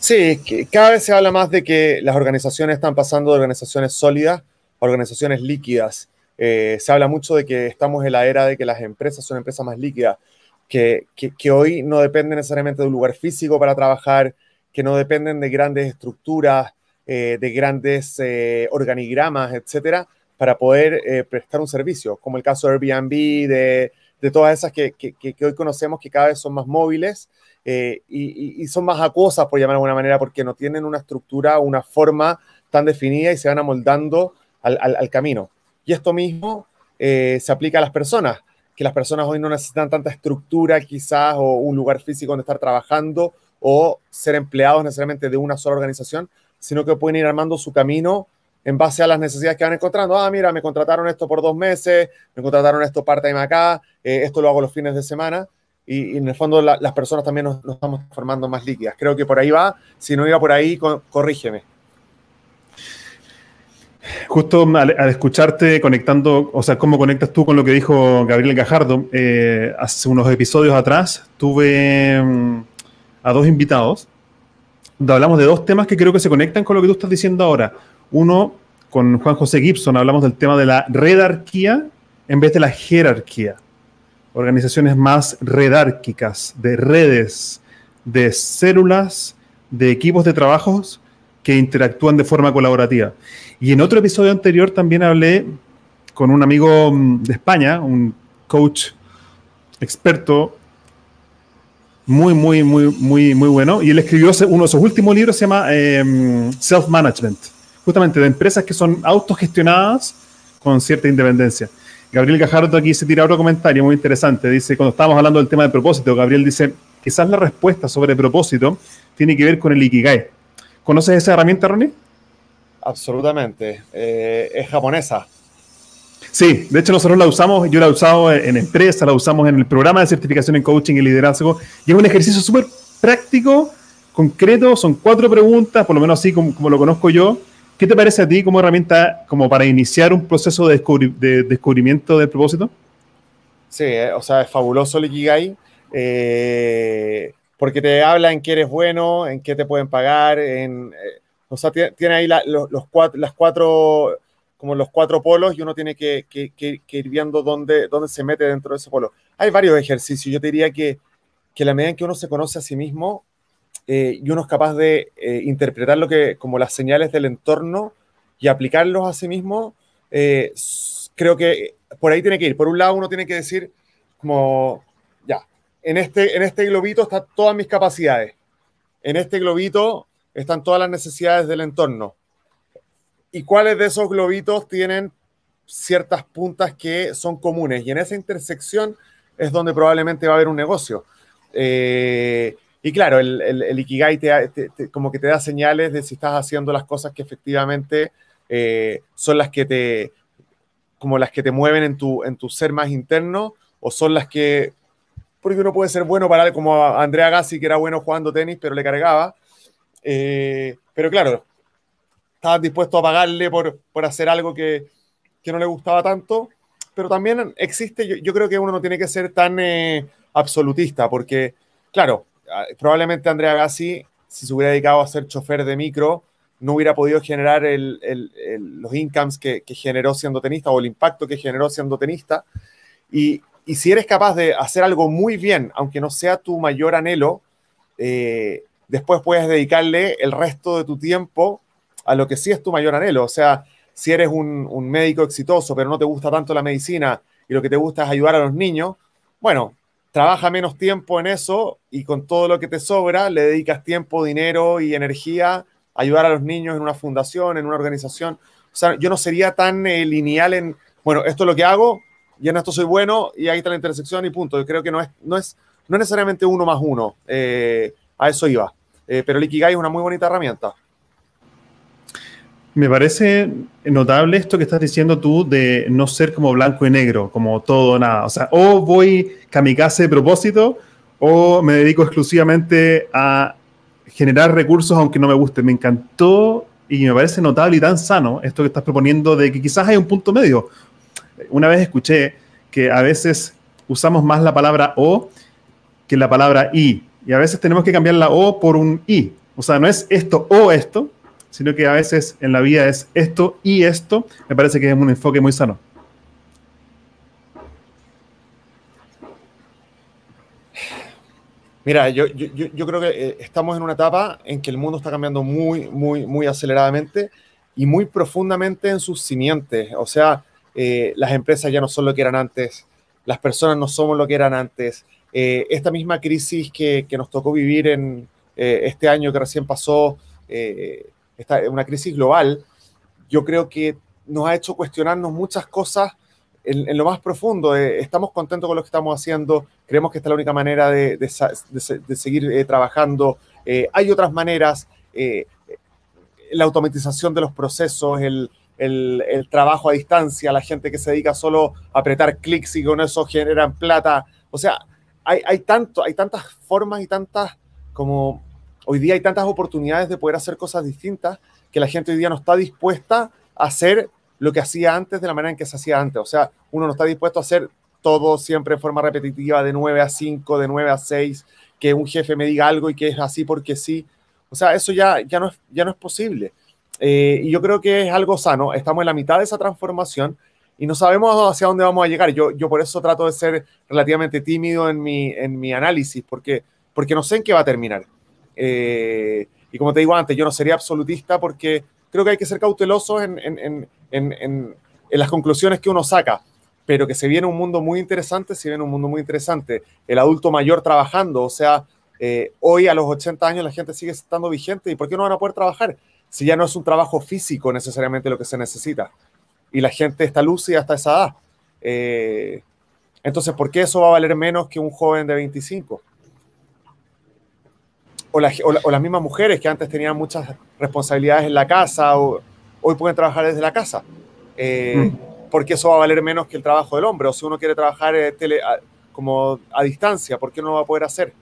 Sí, cada vez se habla más de que las organizaciones están pasando de organizaciones sólidas a organizaciones líquidas. Eh, se habla mucho de que estamos en la era de que las empresas son empresas más líquidas, que, que, hoy no dependen necesariamente de un lugar físico para trabajar, que no dependen de grandes estructuras, eh, de grandes eh, organigramas, etcétera, para poder eh, prestar un servicio, como el caso de Airbnb, de, todas esas que, hoy conocemos que cada vez son más móviles eh, y, son más acuosas, por llamar de alguna manera, porque no tienen una estructura, una forma tan definida y se van amoldando al camino. Y esto mismo eh, se aplica a las personas, que las personas hoy no necesitan tanta estructura quizás o un lugar físico donde estar trabajando o ser empleados necesariamente de una sola organización, sino que pueden ir armando su camino en base a las necesidades que van encontrando. Ah, mira, me contrataron esto por dos meses, me contrataron esto part-time acá, eh, esto lo hago los fines de semana. Y, en el fondo las personas también nos, estamos formando más líquidas. Creo que por ahí va. Si no iba por ahí, corrígeme.
Justo al, escucharte conectando, o sea, cómo conectas tú con lo que dijo Gabriel Gajardo, eh, hace unos episodios atrás tuve mm, a dos invitados, hablamos de dos temas que creo que se conectan con lo que tú estás diciendo ahora. Uno, con Juan José Gibson hablamos del tema de la redarquía en vez de la jerarquía. Organizaciones más redárquicas, de redes, de células, de equipos de trabajos que interactúan de forma colaborativa. Y en otro episodio anterior también hablé con un amigo mm, de España, un coach experto muy, muy, muy, muy, muy bueno. Y él escribió uno de sus últimos libros, se llama em, Self Management justamente de empresas que son autogestionadas con cierta independencia. Gabriel Gajardo aquí se tira otro comentario muy interesante. Dice, cuando estábamos hablando del tema de propósito, Gabriel dice, quizás la respuesta sobre propósito tiene que ver con el Ikigai. ¿Conoces esa herramienta, Ronnie?
Absolutamente. Eh, es japonesa.
Sí, de hecho nosotros la usamos, yo la he usado en empresa, la usamos en el programa de certificación en coaching y liderazgo. Y es un ejercicio súper práctico, concreto, son cuatro preguntas, por lo menos así como lo conozco yo, ¿Qué te parece a ti como herramienta como para iniciar un proceso de, descubrimiento del propósito?
Sí, eh, o sea, es fabuloso el Ikigai, eh, porque te habla en qué eres bueno, en qué te pueden pagar, en, eh, o sea, tiene, ahí los, cuatro, las cuatro, como los cuatro polos y uno tiene que, ir viendo dónde, dónde se mete dentro de ese polo. Hay varios ejercicios, yo te diría que, que la medida en que uno se conoce a sí mismo, eh, y uno es capaz de eh, interpretar lo que, como las señales del entorno y aplicarlos a sí mismo, eh, creo que por ahí tiene que ir. Por un lado, uno tiene que decir, como, ya, en este, en este globito están todas mis capacidades. En este globito están todas las necesidades del entorno. ¿Y cuáles de esos globitos tienen ciertas puntas que son comunes? Y en esa intersección es donde probablemente va a haber un negocio. Eh, y claro, el, el, Ikigai te, como que te da señales de si estás haciendo las cosas que efectivamente eh, son las que te, como las que te mueven en tu, en tu ser más interno o son las que porque uno puede ser bueno para como Andrea Gassi, que era bueno jugando tenis, pero le cargaba. Eh, pero claro, estaban dispuestos a pagarle por, por hacer algo que, que, no le gustaba tanto. Pero también existe, yo, yo creo que uno no tiene que ser tan eh, absolutista, porque, claro, probablemente Andrea Gassi, si se hubiera dedicado a ser chofer de micro, no hubiera podido generar los incomes que, generó siendo tenista o el impacto que generó siendo tenista. Y, si eres capaz de hacer algo muy bien, aunque no sea tu mayor anhelo, eh, después puedes dedicarle el resto de tu tiempo a lo que sí es tu mayor anhelo. O sea, si eres un, médico exitoso, pero no te gusta tanto la medicina y lo que te gusta es ayudar a los niños, bueno, trabaja menos tiempo en eso y con todo lo que te sobra le dedicas tiempo, dinero y energía a ayudar a los niños en una fundación, en una organización. O sea, yo no sería tan eh, lineal en, bueno, esto es lo que hago, y en esto soy bueno y ahí está la intersección y punto. Creo que no es, no es, no necesariamente uno más uno. Eh, a eso iba. Eh, pero el Ikigai es una muy bonita herramienta.
Me parece notable esto que estás diciendo tú de no ser como blanco y negro, como todo o nada. O sea, o voy kamikaze de propósito o me dedico exclusivamente a generar recursos aunque no me guste. Me encantó y me parece notable y tan sano esto que estás proponiendo de que quizás hay un punto medio una vez escuché que a veces usamos más la palabra o que la palabra y. Y a veces tenemos que cambiar la o por un y. O sea, no es esto o esto, sino que a veces en la vida es esto y esto. Me parece que es un enfoque muy sano.
Mira, yo, yo, yo, creo que eh, estamos en una etapa en que el mundo está cambiando muy, muy, muy aceleradamente y muy profundamente en sus simientes. O sea, eh, las empresas ya no son lo que eran antes, las personas no somos lo que eran antes. Eh, esta misma crisis que, que, nos tocó vivir en este año que recién pasó, esta, una crisis global, yo creo que nos ha hecho cuestionarnos muchas cosas en, en lo más profundo. estamos contentos con lo que estamos haciendo, creemos que esta es la única manera de, de, de, de seguir trabajando. hay otras maneras, la automatización de los procesos, el, el, trabajo a distancia, la gente que se dedica solo a apretar clics y con eso generan plata. O sea, hay, hay, tanto, hay tantas formas y tantas, como hoy día hay tantas oportunidades de poder hacer cosas distintas que la gente hoy día no está dispuesta a hacer lo que hacía antes de la manera en que se hacía antes. O sea, uno no está dispuesto a hacer todo siempre en forma repetitiva, de 9 a 5, de 9 a 6, que un jefe me diga algo y que es así porque sí. O sea, eso ya, ya, no, es, ya no es posible. Eh, y yo creo que es algo sano. Estamos en la mitad de esa transformación y no sabemos hacia dónde vamos a llegar. Yo, yo por eso trato de ser relativamente tímido en mi, en mi análisis, porque, porque no sé en qué va a terminar. Eh, y como te digo antes, yo no sería absolutista porque creo que hay que ser cautelosos en, en, en, en, las conclusiones que uno saca, pero que se viene un mundo muy interesante, se viene un mundo muy interesante. El adulto mayor trabajando, o sea, eh, hoy a los 80 años la gente sigue estando vigente y ¿por qué no van a poder trabajar? si ya no es un trabajo físico necesariamente lo que se necesita. Y la gente está lúcida hasta esa edad. Eh, entonces, ¿por qué eso va a valer menos que un joven de 25? O, las mismas mujeres que antes tenían muchas responsabilidades en la casa, o, hoy pueden trabajar desde la casa. Eh, mm. ¿Por qué eso va a valer menos que el trabajo del hombre? O si uno quiere trabajar eh, como a distancia, ¿por qué no lo va a poder hacer?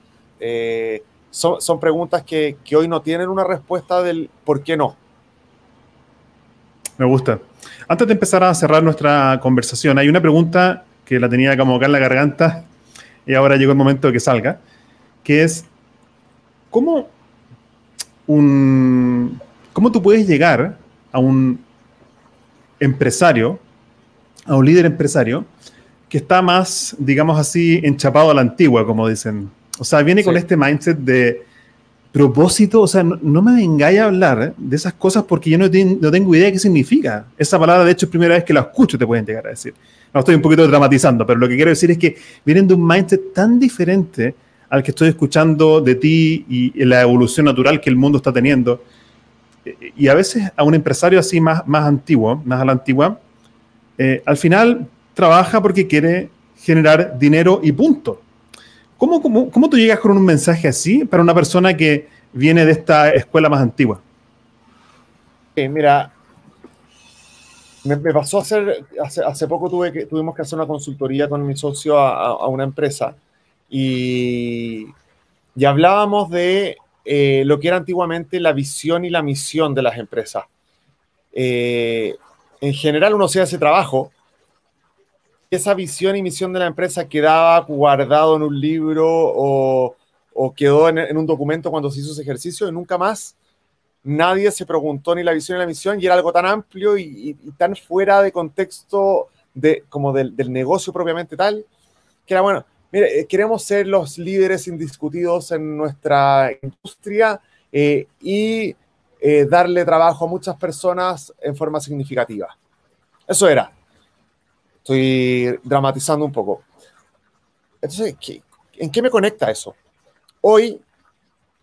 son, preguntas que, hoy no tienen una respuesta del por qué no.
Me gusta. Antes de empezar a cerrar nuestra conversación, hay una pregunta que la tenía como acá en la garganta y ahora llegó el momento de que salga, que es, ¿cómo, un, ¿cómo tú puedes llegar a un empresario, a un líder empresario, que está más, digamos así, enchapado a la antigua, como dicen o sea, viene con este mindset de propósito. O sea, no, me vengáis a hablar de esas cosas porque yo no, no, tengo idea de qué significa. Esa palabra, de hecho, es primera vez que la escucho, te pueden llegar a decir. No estoy un poquito dramatizando, pero lo que quiero decir es que vienen de un mindset tan diferente al que estoy escuchando de ti y la evolución natural que el mundo está teniendo. Y a veces a un empresario así más, más antiguo, más a la antigua, eh, al final trabaja porque quiere generar dinero y punto. ¿Cómo, cómo, cómo tú llegas con un mensaje así para una persona que viene de esta escuela más antigua?
mira, me, pasó hacer, hace, poco que, tuvimos que hacer una consultoría con mi socio a, a, una empresa y, y hablábamos de eh, lo que era antiguamente la visión y la misión de las empresas. Eh, en general uno se hace trabajo, esa visión y misión de la empresa quedaba guardado en un libro o, quedó en, un documento cuando se hizo ese ejercicio y nunca más nadie se preguntó ni la visión ni la misión y era algo tan amplio y, tan fuera de contexto de, como del, negocio propiamente tal, que era bueno, mire, eh, queremos ser los líderes indiscutidos en nuestra industria eh, y eh, darle trabajo a muchas personas en forma significativa. Eso era. Estoy dramatizando un poco. Entonces, ¿en qué me conecta eso? Hoy,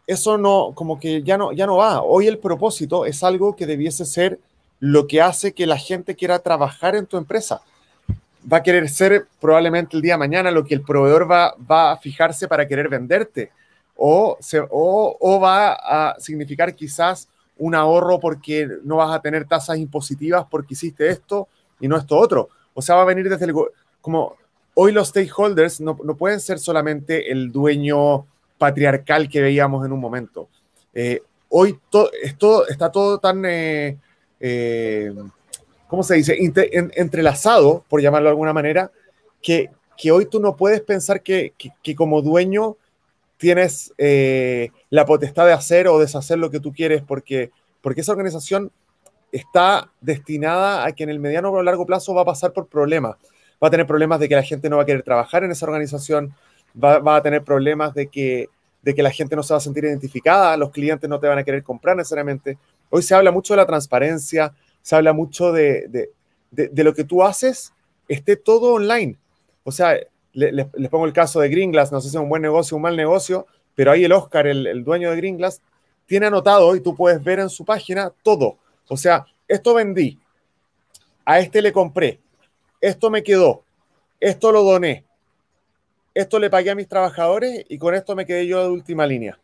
eso no, como que ya no, ya no va. Hoy el propósito es algo que debiese ser lo que hace que la gente quiera trabajar en tu empresa. Va a querer ser probablemente el día de mañana lo que el proveedor va, va a fijarse para querer venderte. O, se, o, va a significar quizás un ahorro porque no vas a tener tasas impositivas porque hiciste esto y no esto otro. O sea, va a venir desde el... Como hoy los stakeholders no, no pueden ser solamente el dueño patriarcal que veíamos en un momento. Eh, hoy todo está todo tan, eh, eh, ¿cómo se dice?, entrelazado, por llamarlo de alguna manera, que, que hoy tú no puedes pensar que, que, como dueño tienes la potestad de hacer o deshacer lo que tú quieres, porque, porque esa organización está destinada a que en el mediano o largo plazo va a pasar por problemas. Va a tener problemas de que la gente no va a querer trabajar en esa organización, va, a tener problemas de que, de que la gente no se va a sentir identificada, los clientes no te van a querer comprar necesariamente. Hoy se habla mucho de la transparencia, se habla mucho de, de, lo que tú haces, esté todo online. O sea, les pongo el caso de Gringlass, no sé si es un buen negocio o un mal negocio, pero ahí el Oscar, el, el dueño de Gringlass, tiene anotado y tú puedes ver en su página todo o sea, esto vendí, a este le compré, esto me quedó, esto lo doné, esto le pagué a mis trabajadores y con esto me quedé yo de última línea.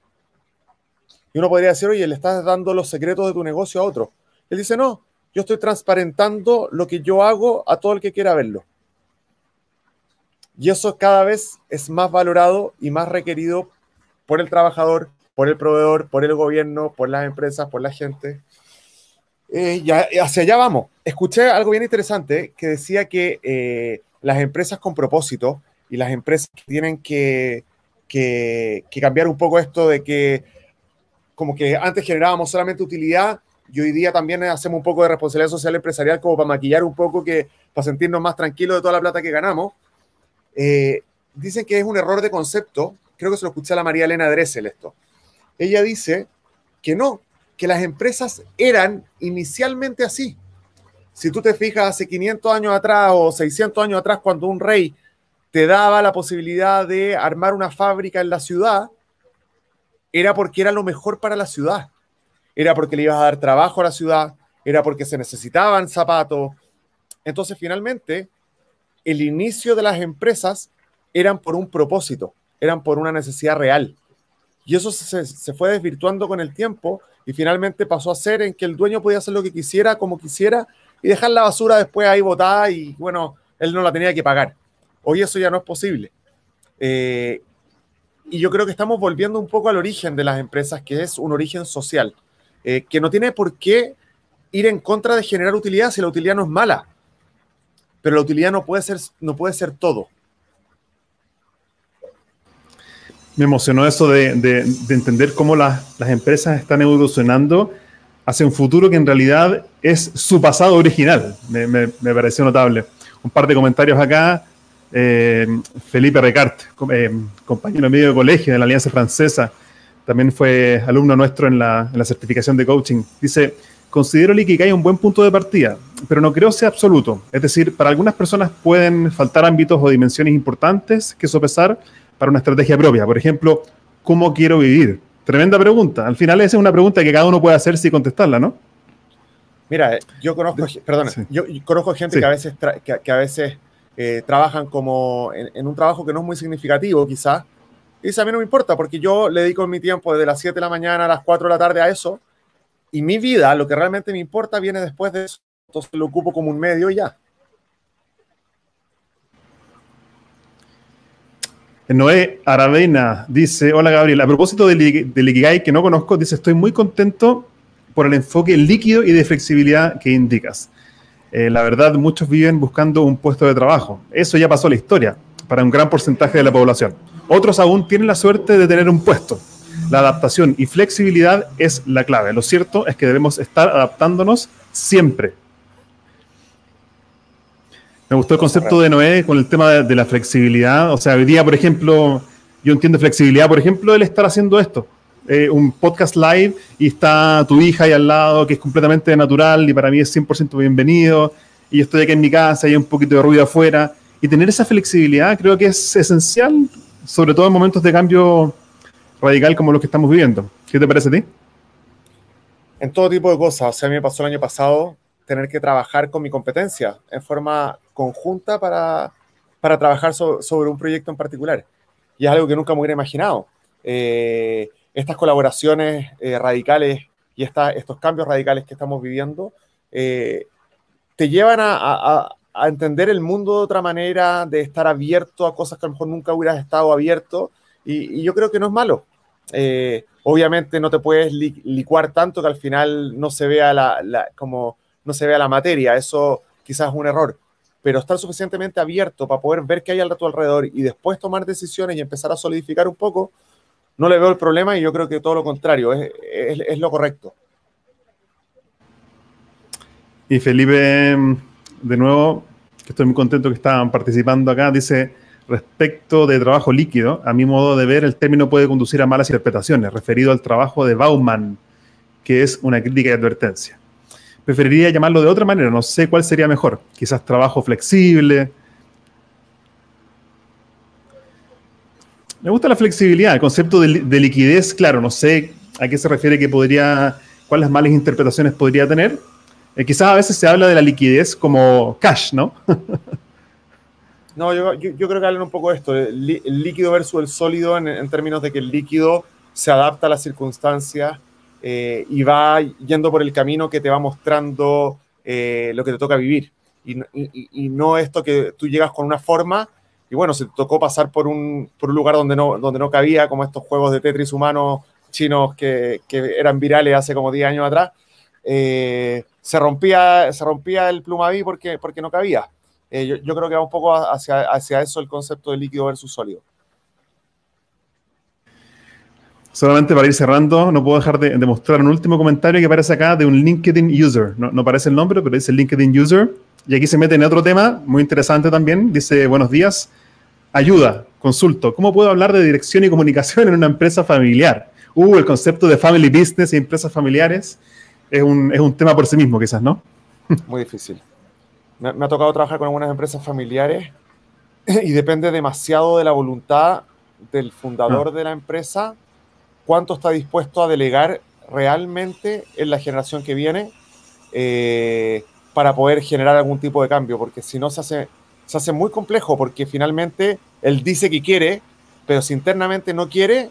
Y uno podría decir, oye, le estás dando los secretos de tu negocio a otro. Él dice, no, yo estoy transparentando lo que yo hago a todo el que quiera verlo. Y eso cada vez es más valorado y más requerido por el trabajador, por el proveedor, por el gobierno, por las empresas, por la gente. Eh, ya, hacia allá vamos. Escuché algo bien interesante que decía que eh, las empresas con propósito y las empresas que tienen que, que, cambiar un poco esto de que como que antes generábamos solamente utilidad y hoy día también hacemos un poco de responsabilidad social empresarial como para maquillar un poco que para sentirnos más tranquilos de toda la plata que ganamos. Eh, dicen que es un error de concepto. Creo que se lo escuché a la María Elena Dressel esto. Ella dice que no, que las empresas eran inicialmente así. Si tú te fijas hace 500 años atrás o 600 años atrás, cuando un rey te daba la posibilidad de armar una fábrica en la ciudad, era porque era lo mejor para la ciudad. Era porque le ibas a dar trabajo a la ciudad, era porque se necesitaban zapatos. Entonces, finalmente, el inicio de las empresas eran por un propósito, eran por una necesidad real. Y eso se, se fue desvirtuando con el tiempo y finalmente pasó a ser en que el dueño podía hacer lo que quisiera, como quisiera, y dejar la basura después ahí botada y bueno, él no la tenía que pagar. Hoy eso ya no es posible. Eh, y yo creo que estamos volviendo un poco al origen de las empresas, que es un origen social, eh, que no tiene por qué ir en contra de generar utilidad si la utilidad no es mala. Pero la utilidad no puede ser, no puede ser todo.
Me emocionó eso de, entender cómo las empresas están evolucionando hacia un futuro que en realidad es su pasado original. Me, pareció notable. Un par de comentarios acá. Eh, Felipe Recart, eh, compañero medio de colegio de la Alianza Francesa, también fue alumno nuestro en la, en la certificación de coaching. Dice, considero el Ikigai un buen punto de partida, pero no creo sea absoluto. Es decir, para algunas personas pueden faltar ámbitos o dimensiones importantes que sopesar, para una estrategia propia. Por ejemplo, ¿cómo quiero vivir? Tremenda pregunta. Al final esa es una pregunta que cada uno puede hacer sin contestarla, ¿no?
Mira, yo conozco, perdona, yo conozco gente que a veces, que, a veces eh, trabajan como en, un trabajo que no es muy significativo, quizás. Y eso a mí no me importa, porque yo le dedico mi tiempo desde las 7 de la mañana a las 4 de la tarde a eso. Y mi vida, lo que realmente me importa, viene después de eso. Entonces lo ocupo como un medio y ya.
Noé Aravena dice, hola Gabriel, a propósito del, del que no conozco, dice, estoy muy contento por el enfoque líquido y de flexibilidad que indicas. Eh, la verdad, muchos viven buscando un puesto de trabajo. Eso ya pasó la historia para un gran porcentaje de la población. Otros aún tienen la suerte de tener un puesto. La adaptación y flexibilidad es la clave. Lo cierto es que debemos estar adaptándonos siempre. Me gustó el concepto de Noé con el tema de, la flexibilidad. O sea, hoy día, por ejemplo, yo entiendo flexibilidad, por ejemplo, el estar haciendo esto. Eh, un podcast live y está tu hija ahí al lado, que es completamente natural y para mí es 100% bienvenido. Y yo estoy aquí en mi casa y hay un poquito de ruido afuera. Y tener esa flexibilidad creo que es esencial, sobre todo en momentos de cambio radical como los que estamos viviendo. ¿Qué te parece a ti?
En todo tipo de cosas. O sea, a mí me pasó el año pasado tener que trabajar con mi competencia en forma conjunta para, para trabajar sobre un proyecto en particular. Y es algo que nunca me hubiera imaginado. Eh, estas colaboraciones eh, radicales y estos cambios radicales que estamos viviendo eh, te llevan a, entender el mundo de otra manera, de estar abierto a cosas que a lo mejor nunca hubieras estado abierto. Y, yo creo que no es malo. obviamente no te puedes licuar tanto que al final no se vea la, como no se vea la materia. Eso quizás es un error pero estar suficientemente abierto para poder ver qué hay a tu alrededor y después tomar decisiones y empezar a solidificar un poco, no le veo el problema y yo creo que todo lo contrario, es, es, lo correcto.
Y Felipe, de nuevo, estoy muy contento que estaban participando acá, dice, respecto de trabajo líquido, a mi modo de ver, el término puede conducir a malas interpretaciones, referido al trabajo de Bauman, que es una crítica y advertencia preferiría llamarlo de otra manera, no sé cuál sería mejor. Quizás trabajo flexible. Me gusta la flexibilidad, el concepto de, liquidez, claro, no sé a qué se refiere que podría, cuáles malas interpretaciones podría tener. Eh, quizás a veces se habla de la liquidez como cash, ¿no?
no, yo, creo que hablan un poco de esto, el, líquido versus el sólido en, términos de que el líquido se adapta a las circunstancias eh, y va yendo por el camino que te va mostrando eh, lo que te toca vivir. Y, no esto que tú llegas con una forma y bueno, se te tocó pasar por un, por un lugar donde no, donde no cabía, como estos juegos de Tetris humanos chinos que, que eran virales hace como 10 años atrás. Se, rompía, se rompía el plumaví porque, porque no cabía. yo, yo, creo que va un poco hacia, hacia eso el concepto de líquido versus sólido.
Solamente para ir cerrando, no puedo dejar de, mostrar un último comentario que aparece acá de un LinkedIn user. No, no aparece el nombre, pero dice LinkedIn user. Y aquí se mete en otro tema muy interesante también. Dice, buenos días, ayuda, consulto. ¿Cómo puedo hablar de dirección y comunicación en una empresa familiar? Uh, el concepto de family business y empresas familiares es un, es un tema por sí mismo, quizás, ¿no?
Muy difícil. Me, me ha tocado trabajar con algunas empresas familiares y depende demasiado de la voluntad del fundador ah. de la empresa cuánto está dispuesto a delegar realmente en la generación que viene eh, para poder generar algún tipo de cambio, porque si no se hace, se hace muy complejo, porque finalmente él dice que quiere, pero si internamente no quiere,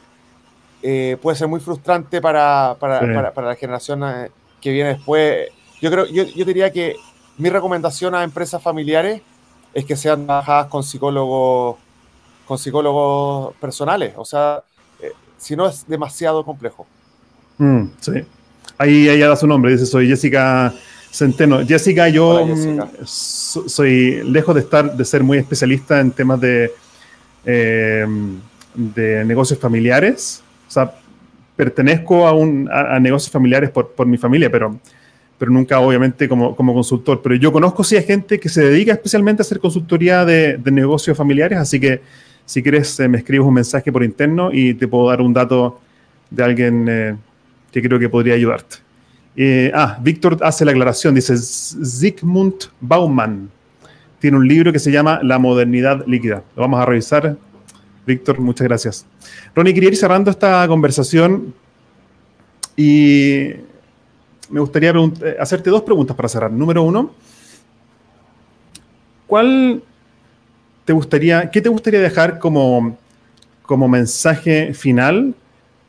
eh, puede ser muy frustrante para, para, para, la generación eh, que viene después. Yo, creo, yo, yo diría que mi recomendación a empresas familiares es que sean trabajadas con psicólogos, con psicólogos personales, o sea, si no es demasiado complejo.
Mm, sí. Ahí ella da su nombre, dice, soy Jessica Centeno. Jessica, yo mm, soy lejos de estar, de ser muy especialista en temas de, eh, de negocios familiares. O sea, pertenezco a, un, a, negocios familiares por, por, mi familia, pero, pero nunca obviamente como, como, consultor. Pero yo conozco sí a gente que se dedica especialmente a hacer consultoría de, de negocios familiares, así que si quieres, eh, me escribes un mensaje por interno y te puedo dar un dato de alguien eh, que creo que podría ayudarte. Eh, ah, Víctor hace la aclaración, dice Zygmunt Bauman. Tiene un libro que se llama La modernidad líquida. Lo vamos a revisar. Víctor, muchas gracias. Ronnie, quería ir cerrando esta conversación y me gustaría hacerte dos preguntas para cerrar. Número uno, ¿cuál te gustaría, ¿qué te gustaría dejar como, como mensaje final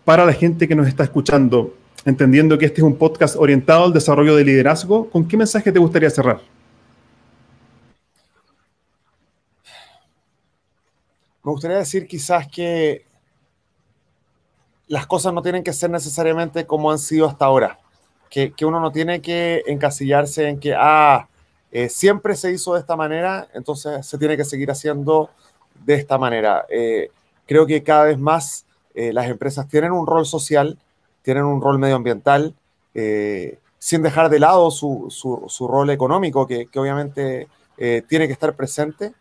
para la gente que nos está escuchando? Entendiendo que este es un podcast orientado al desarrollo de liderazgo, ¿con qué mensaje te gustaría cerrar?
Me gustaría decir quizás que las cosas no tienen que ser necesariamente como han sido hasta ahora. Que, uno no tiene que encasillarse en que, ah, eh, siempre se hizo de esta manera, entonces se tiene que seguir haciendo de esta manera. Eh, creo que cada vez más eh, las empresas tienen un rol social, tienen un rol medioambiental, sin dejar de lado su, su, rol económico, que, que obviamente tiene que estar presente.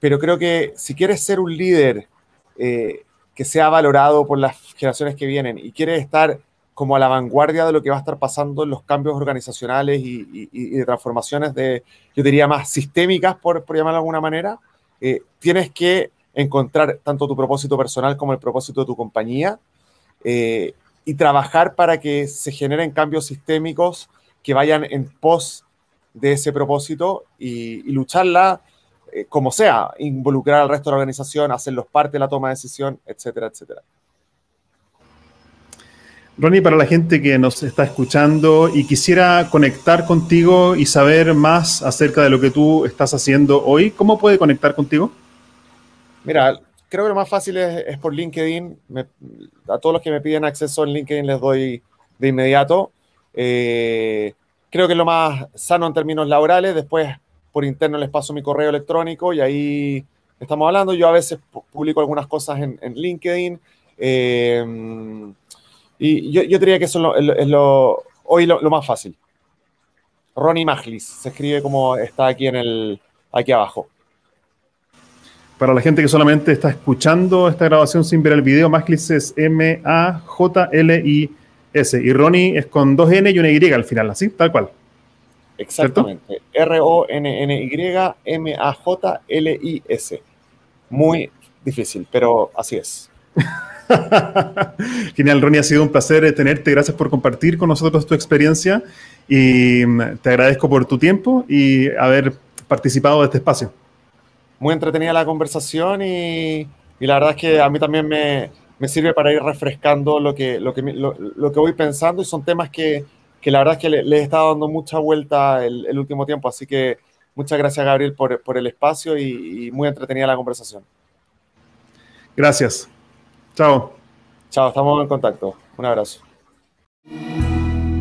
Pero creo que si quieres ser un líder que sea valorado por las generaciones que vienen y quiere estar como a la vanguardia de lo que va a estar pasando en los cambios organizacionales y, de transformaciones de, yo diría, más sistémicas, por, llamarlo de alguna manera, eh, tienes que encontrar tanto tu propósito personal como el propósito de tu compañía eh, y trabajar para que se generen cambios sistémicos que vayan en pos de ese propósito y, y lucharla eh, como sea, involucrar al resto de la organización, hacerlos parte de la toma de decisión, etcétera, etcétera.
Ronnie, para la gente que nos está escuchando y quisiera conectar contigo y saber más acerca de lo que tú estás haciendo hoy, ¿cómo puede conectar contigo?
Mira, creo que lo más fácil es, por LinkedIn. a todos los que me piden acceso en LinkedIn les doy de inmediato. Eh, creo que es lo más sano en términos laborales. Después por interno les paso mi correo electrónico y ahí estamos hablando. Yo a veces publico algunas cosas en, LinkedIn. Eh, y yo, diría que eso es lo, hoy lo, más fácil. Ronnie Maglis, se escribe como está aquí en el aquí abajo.
Para la gente que solamente está escuchando esta grabación sin ver el video, Maglis es M-A-J-L-I-S. Y Ronnie es con dos N y una Y al final, así, tal cual.
Exactamente. R-O-N-N-Y-M-A-J-L-I-S. Muy difícil, pero así es.
Genial, Ronnie, ha sido un placer tenerte. Gracias por compartir con nosotros tu experiencia y mm, te agradezco por tu tiempo y haber participado de este espacio.
Muy entretenida la conversación y, la verdad es que a mí también me, sirve para ir refrescando lo que, lo, que, lo que voy pensando y son temas que, que la verdad es que le, he estado dando mucha vuelta el, último tiempo. Así que muchas gracias, Gabriel, por, el espacio y, muy entretenida la conversación.
Gracias. Chao.
Chao, estamos en contacto. Un abrazo.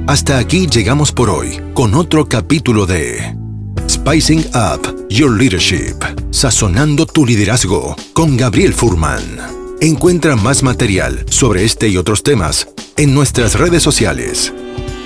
Hasta aquí llegamos por hoy con otro capítulo de Spicing Up Your Leadership, sazonando tu liderazgo con Gabriel Furman. Encuentra más material sobre este y otros temas en nuestras redes sociales